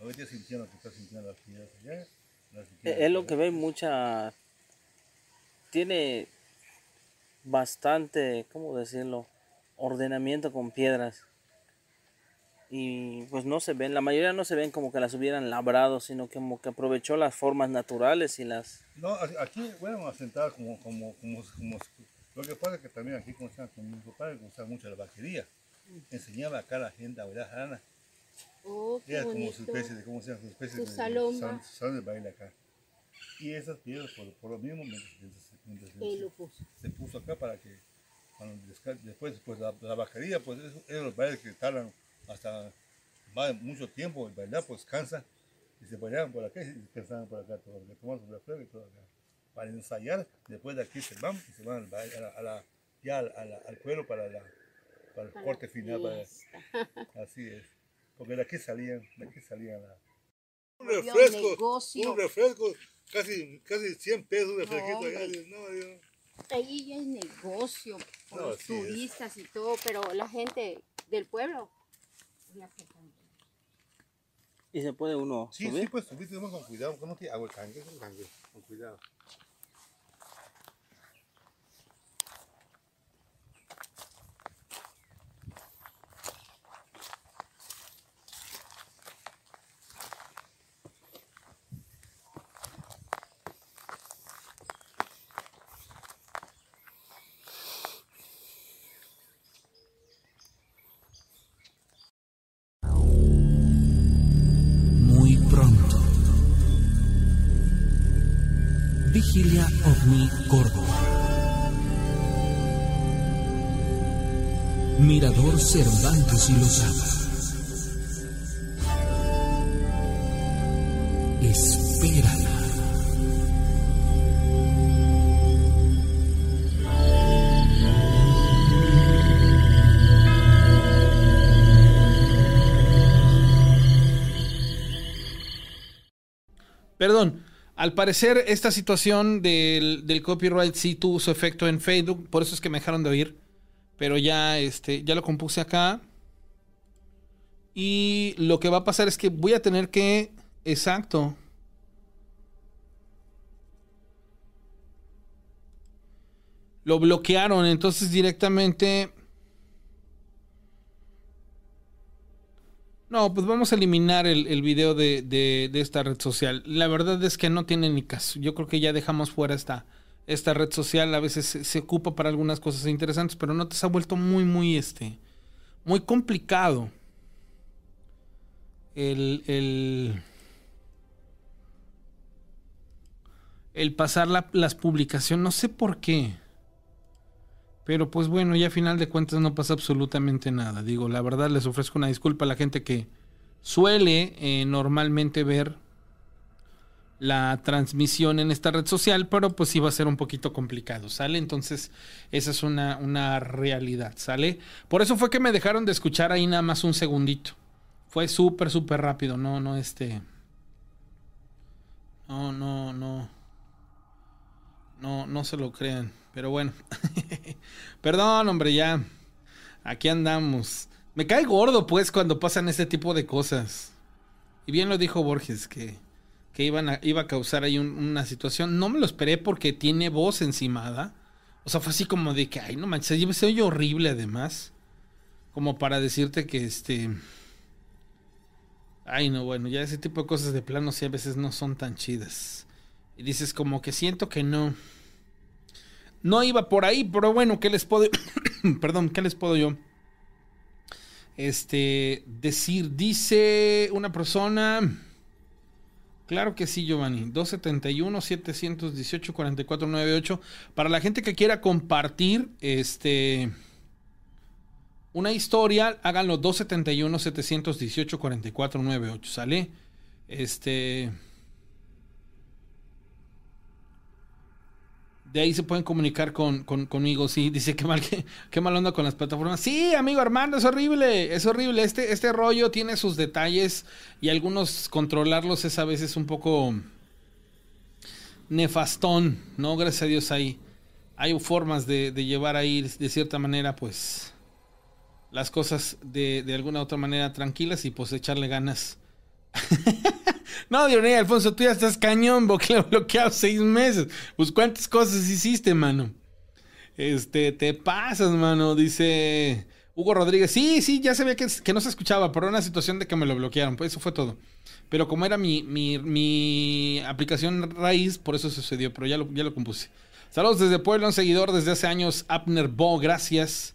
Ahorita sintiendo lo que está sintiendo aquí, allá, la sintiendo Eh, Es lo que ve mucha. Tiene bastante, ¿cómo decirlo? Ordenamiento con piedras. Y pues no se ven, la mayoría no se ven como que las hubieran labrado, sino como que aprovechó las formas naturales y las. No, aquí bueno a sentar como, como, como, como- Lo que pasa es que también aquí como están con mi papá le gustaba mucho la vaquería. Enseñaba acá a la gente a bailar jarana. Oh, qué Era como bonito. su especie de, ¿cómo se llama? Su especie Su de, salón, de baile acá. Y esas piedras, por, por lo mismo, mientras, mientras- se, lo puso. se puso acá para que cuando después, pues la, la vaquería, pues esos esos los bailes que tardan hasta más de mucho tiempo, el bailar pues cansa. Y se bailaban por acá y descansaban por acá, todo, que tomaban su refresco y todo acá. Para ensayar, después de aquí se van y se van al, baile, a la, a la- ya al, a la- al pueblo para, la, para el Para corte la final. para- así es. Porque de aquí salían, de aquí salían la, un refresco, un refresco, casi, casi 100 pesos un No, refresquito allá. No, Ahí ya es negocio por No, los es. turistas y todo, pero la gente del pueblo. Y se puede uno Sí, subir. sí, pues con cuidado, que no te Vigilia OVNI Córdoba. Mirador Cervantes y Lozada. Al parecer esta situación del, del copyright sí tuvo su efecto en Facebook, por eso es que me dejaron de oír. Pero ya, este, ya lo compuse acá. Y lo que va a pasar es que voy a tener que. Exacto. Lo bloquearon, entonces directamente. No, pues vamos a eliminar el, el video de, de- esta red social. La verdad es que no tiene ni caso. Yo creo que ya dejamos fuera esta, esta red social. A veces se, ocupa para algunas cosas interesantes, pero no te ha vuelto muy, muy este. Muy complicado. El. el el pasar la, las publicaciones. No sé por qué. Pero pues bueno, ya a final de cuentas no pasa absolutamente nada. Digo, la verdad les ofrezco una disculpa a la gente que suele eh, normalmente ver la transmisión en esta red social, pero pues sí va a ser un poquito complicado, ¿sale? Entonces, esa es una, una realidad, ¿sale? Por eso fue que me dejaron de escuchar ahí nada más un segundito. Fue súper, súper rápido, no, no, este... No, no, no. No, no se lo crean. Pero bueno. Perdón, hombre, ya. Aquí andamos. Me cae gordo, pues, cuando pasan este tipo de cosas. Y bien lo dijo Borges, que, que iban iba a causar ahí una situación. No me lo esperé porque tiene voz encimada. O sea, fue así como de que, ay, no manches, se oye horrible además. Como para decirte que este... Ay, no, bueno, ya ese tipo de cosas de plano sí a veces no son tan chidas. Y dices como que siento que no. No iba por ahí, pero bueno, ¿qué les puedo... Perdón, ¿qué les puedo yo? Este, decir, dice una persona... Claro que sí, Giovanni. 271-718-4498. Para la gente que quiera compartir este, una historia, háganlo 271-718-4498. ¿Sale? Este. De ahí se pueden comunicar con, conmigo. Sí, dice que mal, que, mal onda con las plataformas. Sí, amigo Armando, es horrible. Es horrible. Este, este rollo tiene sus detalles y algunos controlarlos es a veces un poco nefastón. No, gracias a Dios hay, hay formas de, llevar ahí de cierta manera, pues, las cosas de, de alguna otra manera tranquilas y pues echarle ganas. No, Dionel, Alfonso, tú ya estás cañón, bloqueado seis meses. Pues cuántas cosas hiciste, mano. Este, te pasas, mano, dice Hugo Rodríguez. Sí, sí, ya sabía que, que no se escuchaba, pero era una situación de que me lo bloquearon. Pues eso fue todo. Pero como era mi, mi, mi aplicación raíz, por eso sucedió, pero ya lo, ya lo compuse. Saludos desde Puebla, un seguidor desde hace años, Abner Bo, gracias.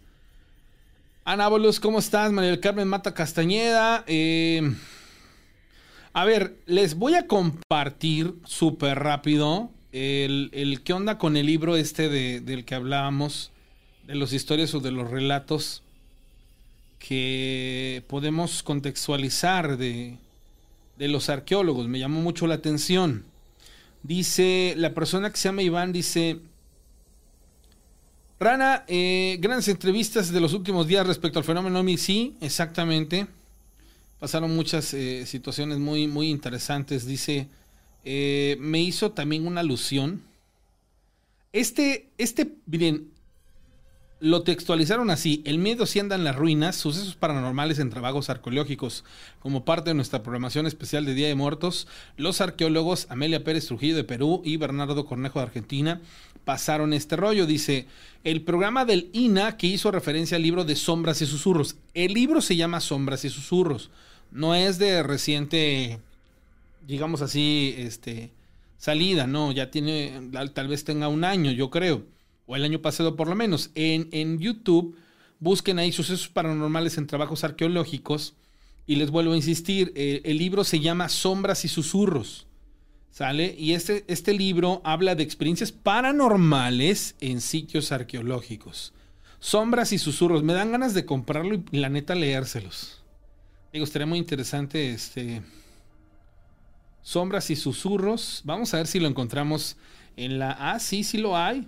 Ana ¿cómo estás? María del Carmen Mata Castañeda. Eh, a ver, les voy a compartir súper rápido el, el, qué onda con el libro este de, del que hablábamos, de las historias o de los relatos que podemos contextualizar de, de los arqueólogos. Me llamó mucho la atención. Dice, la persona que se llama Iván dice, Rana, eh, grandes entrevistas de los últimos días respecto al fenómeno OMI. Sí, exactamente pasaron muchas eh, situaciones muy, muy interesantes. Dice, eh, me hizo también una alusión. Este, este, miren, lo textualizaron así, el miedo si anda en las ruinas, sucesos paranormales en trabajos arqueológicos. Como parte de nuestra programación especial de Día de Muertos, los arqueólogos Amelia Pérez Trujillo de Perú y Bernardo Cornejo de Argentina pasaron este rollo. Dice, el programa del INA que hizo referencia al libro de Sombras y Susurros. El libro se llama Sombras y Susurros no es de reciente, digamos así, este, salida, no, ya tiene, tal vez tenga un año, yo creo, o el año pasado por lo menos. En, en YouTube, busquen ahí sucesos paranormales en trabajos arqueológicos. Y les vuelvo a insistir, el libro se llama Sombras y Susurros. ¿Sale? Y este, este libro habla de experiencias paranormales en sitios arqueológicos. Sombras y susurros. Me dan ganas de comprarlo y la neta leérselos. Digo, estaría muy interesante este. Sombras y susurros. Vamos a ver si lo encontramos en la. Ah, sí, sí lo hay.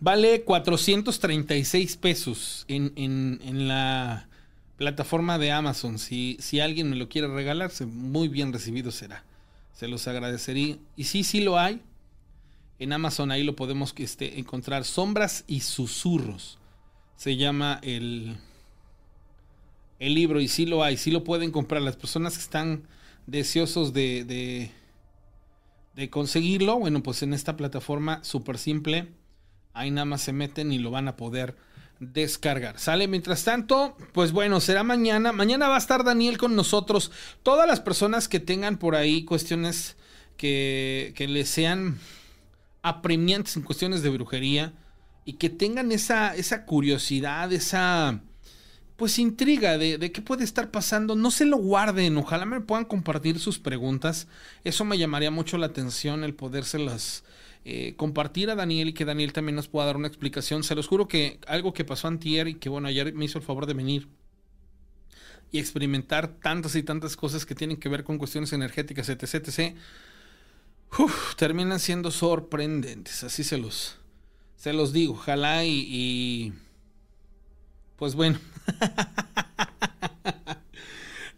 Vale 436 pesos en, en, la plataforma de Amazon. Si, si alguien me lo quiere regalar, muy bien recibido será. Se los agradecería. Y sí, sí lo hay. En Amazon ahí lo podemos este, encontrar. Sombras y susurros. Se llama el, el libro y sí lo hay, sí lo pueden comprar. Las personas que están deseosos de, de, conseguirlo, bueno, pues en esta plataforma súper simple, ahí nada más se meten y lo van a poder descargar. Sale, mientras tanto, pues bueno, será mañana. Mañana va a estar Daniel con nosotros. Todas las personas que tengan por ahí cuestiones que, que les sean apremiantes en cuestiones de brujería y que tengan esa, esa curiosidad, esa pues intriga de, de, qué puede estar pasando. No se lo guarden, ojalá me puedan compartir sus preguntas. Eso me llamaría mucho la atención, el podérselas eh, compartir a Daniel y que Daniel también nos pueda dar una explicación. Se los juro que algo que pasó antier y que bueno, ayer me hizo el favor de venir y experimentar tantas y tantas cosas que tienen que ver con cuestiones energéticas, etc, etc. terminan siendo sorprendentes, así se los, se los digo. Ojalá y, y pues bueno.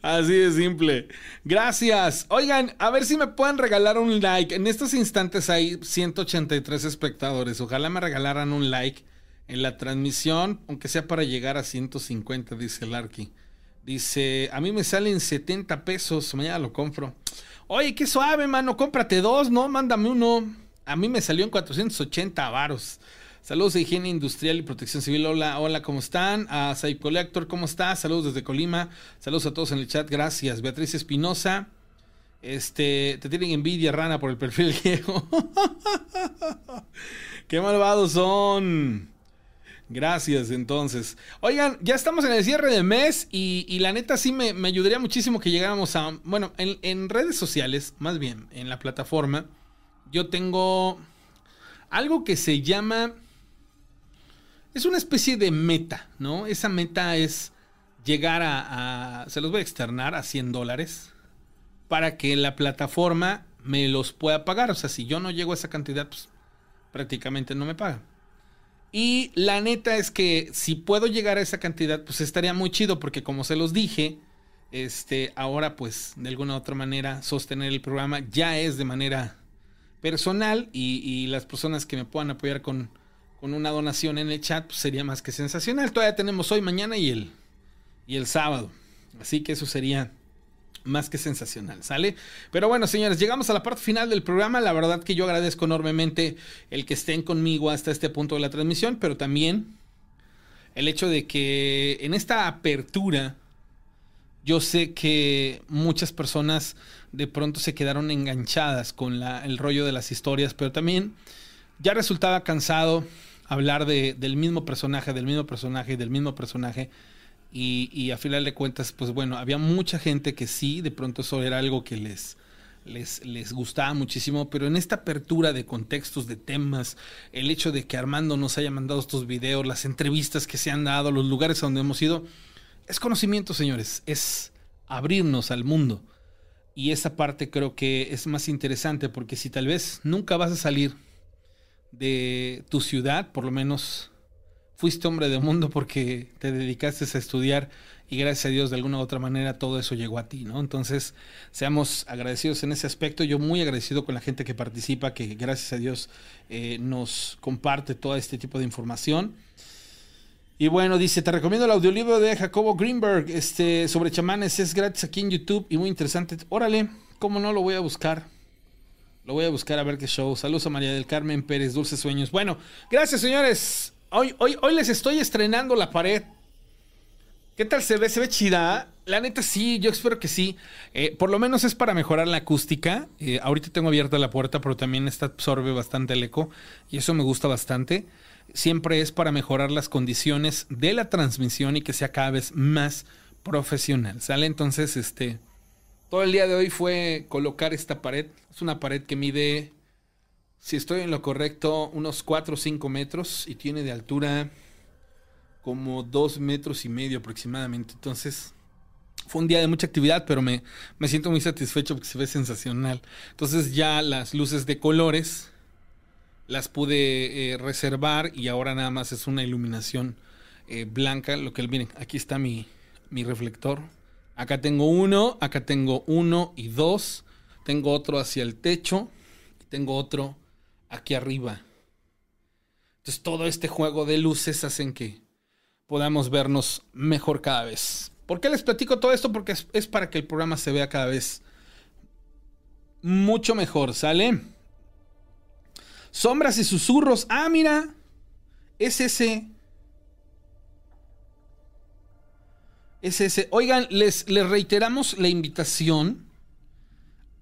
Así de simple. Gracias. Oigan, a ver si me pueden regalar un like. En estos instantes hay 183 espectadores. Ojalá me regalaran un like en la transmisión, aunque sea para llegar a 150, dice Arqui. Dice, a mí me salen 70 pesos, mañana lo compro. Oye, qué suave, mano, cómprate dos, ¿no? Mándame uno. A mí me salió en 480 varos. Saludos de Higiene Industrial y Protección Civil. Hola, hola, ¿cómo están? A Saib ¿cómo estás? Saludos desde Colima. Saludos a todos en el chat, gracias. Beatriz Espinosa. Este, te tienen envidia, rana, por el perfil viejo. Qué malvados son. Gracias, entonces. Oigan, ya estamos en el cierre del mes y, la neta sí me, ayudaría muchísimo que llegáramos a... Bueno, en, en redes sociales, más bien, en la plataforma, yo tengo algo que se llama es una especie de meta, ¿no? Esa meta es llegar a, se los voy a externar a 100 dólares para que la plataforma me los pueda pagar. O sea, si yo no llego a esa cantidad, pues prácticamente no me paga. Y la neta es que si puedo llegar a esa cantidad, pues estaría muy chido porque como se los dije, este, ahora pues de alguna u otra manera sostener el programa ya es de manera personal y, y las personas que me puedan apoyar con con una donación en el chat, pues sería más que sensacional. Todavía tenemos hoy, mañana y el, y el sábado. Así que eso sería más que sensacional, ¿sale? Pero bueno, señores, llegamos a la parte final del programa. La verdad que yo agradezco enormemente el que estén conmigo hasta este punto de la transmisión, pero también el hecho de que en esta apertura yo sé que muchas personas de pronto se quedaron enganchadas con la, el rollo de las historias, pero también ya resultaba cansado hablar de, del mismo personaje, del mismo personaje, del mismo personaje. Y, y, a final de cuentas, pues bueno, había mucha gente que sí, de pronto eso era algo que les, les, les gustaba muchísimo, pero en esta apertura de contextos, de temas, el hecho de que Armando nos haya mandado estos videos, las entrevistas que se han dado, los lugares a donde hemos ido, es conocimiento, señores, es abrirnos al mundo. Y esa parte creo que es más interesante porque si tal vez nunca vas a salir de tu ciudad, por lo menos fuiste hombre de mundo porque te dedicaste a estudiar y gracias a Dios de alguna u otra manera todo eso llegó a ti, ¿no? Entonces, seamos agradecidos en ese aspecto. Yo muy agradecido con la gente que participa, que gracias a Dios eh, nos comparte todo este tipo de información. Y bueno, dice, te recomiendo el audiolibro de Jacobo Greenberg este, sobre chamanes, es gratis aquí en YouTube y muy interesante. Órale, ¿cómo no lo voy a buscar? Lo voy a buscar a ver qué show. Saludos a María del Carmen Pérez, Dulces Sueños. Bueno, gracias señores. Hoy, hoy, hoy les estoy estrenando la pared. ¿Qué tal se ve? ¿Se ve chida? La neta sí, yo espero que sí. Eh, por lo menos es para mejorar la acústica. Eh, ahorita tengo abierta la puerta, pero también esta absorbe bastante el eco. Y eso me gusta bastante. Siempre es para mejorar las condiciones de la transmisión y que sea cada vez más profesional. ¿Sale? Entonces, este... Todo el día de hoy fue colocar esta pared. Es una pared que mide, si estoy en lo correcto, unos 4 o 5 metros y tiene de altura como 2 metros y medio aproximadamente. Entonces, fue un día de mucha actividad, pero me, me siento muy satisfecho porque se ve sensacional. Entonces ya las luces de colores las pude eh, reservar y ahora nada más es una iluminación eh, blanca. Lo que miren, aquí está mi, mi reflector. Acá tengo uno, acá tengo uno y dos. Tengo otro hacia el techo. Y tengo otro aquí arriba. Entonces todo este juego de luces hacen que podamos vernos mejor cada vez. ¿Por qué les platico todo esto? Porque es, es para que el programa se vea cada vez mucho mejor, ¿sale? Sombras y susurros. Ah, mira. Es ese es ese. Oigan, les, les reiteramos la invitación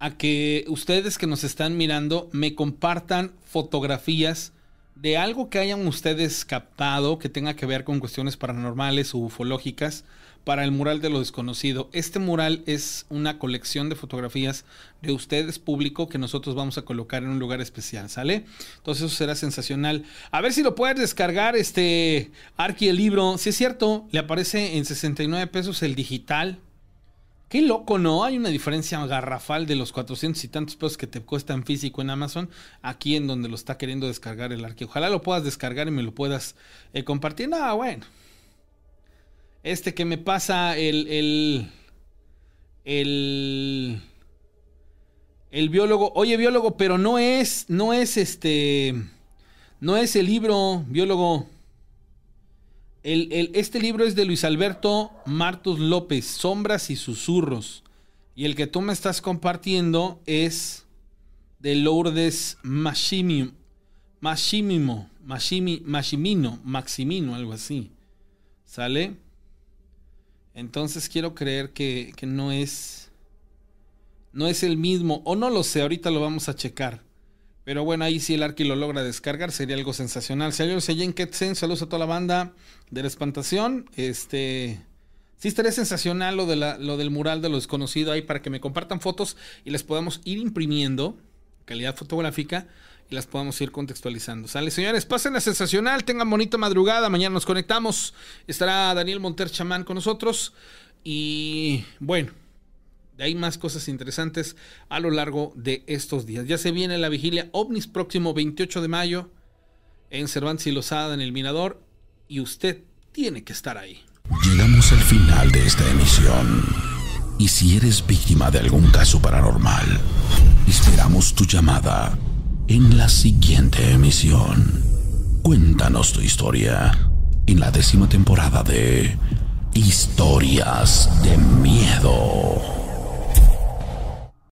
a que ustedes que nos están mirando me compartan fotografías de algo que hayan ustedes captado que tenga que ver con cuestiones paranormales o ufológicas para el mural de lo desconocido. Este mural es una colección de fotografías de ustedes público que nosotros vamos a colocar en un lugar especial, ¿sale? Entonces eso será sensacional. A ver si lo puedes descargar, este Arqui el libro. Si es cierto, le aparece en 69 pesos el digital. Qué loco, ¿no? Hay una diferencia garrafal de los 400 y tantos pesos que te cuestan físico en Amazon, aquí en donde lo está queriendo descargar el Arqui. Ojalá lo puedas descargar y me lo puedas eh, compartir. Ah, bueno. Este que me pasa el, el, el, el biólogo. Oye, biólogo, pero no es, no es este, no es el libro, biólogo. El, el, este libro es de Luis Alberto Martos López, Sombras y Susurros. Y el que tú me estás compartiendo es de Lourdes Machimimo, Machimimo, Machimi, Machimino, Maximino, algo así. ¿Sale? Entonces quiero creer que, no es. No es el mismo. O no lo sé, ahorita lo vamos a checar. Pero bueno, ahí si el Arqui lo logra descargar, sería algo sensacional. Saludos a Jane Ketsen, saludos a toda la banda de la espantación. Este. Sí estaría sensacional lo, de la, lo del mural de lo desconocido ahí para que me compartan fotos y les podamos ir imprimiendo calidad fotográfica las podamos ir contextualizando. Sale, señores, pasen a sensacional, tengan bonita madrugada, mañana nos conectamos. Estará Daniel Monter Chamán con nosotros y bueno, ahí más cosas interesantes a lo largo de estos días. Ya se viene la vigilia OVNIS próximo 28 de mayo en Cervantes y Lozada en el Mirador y usted tiene que estar ahí. Llegamos al final de esta emisión. Y si eres víctima de algún caso paranormal, esperamos tu llamada en la siguiente emisión. Cuéntanos tu historia en la décima temporada de Historias de Miedo.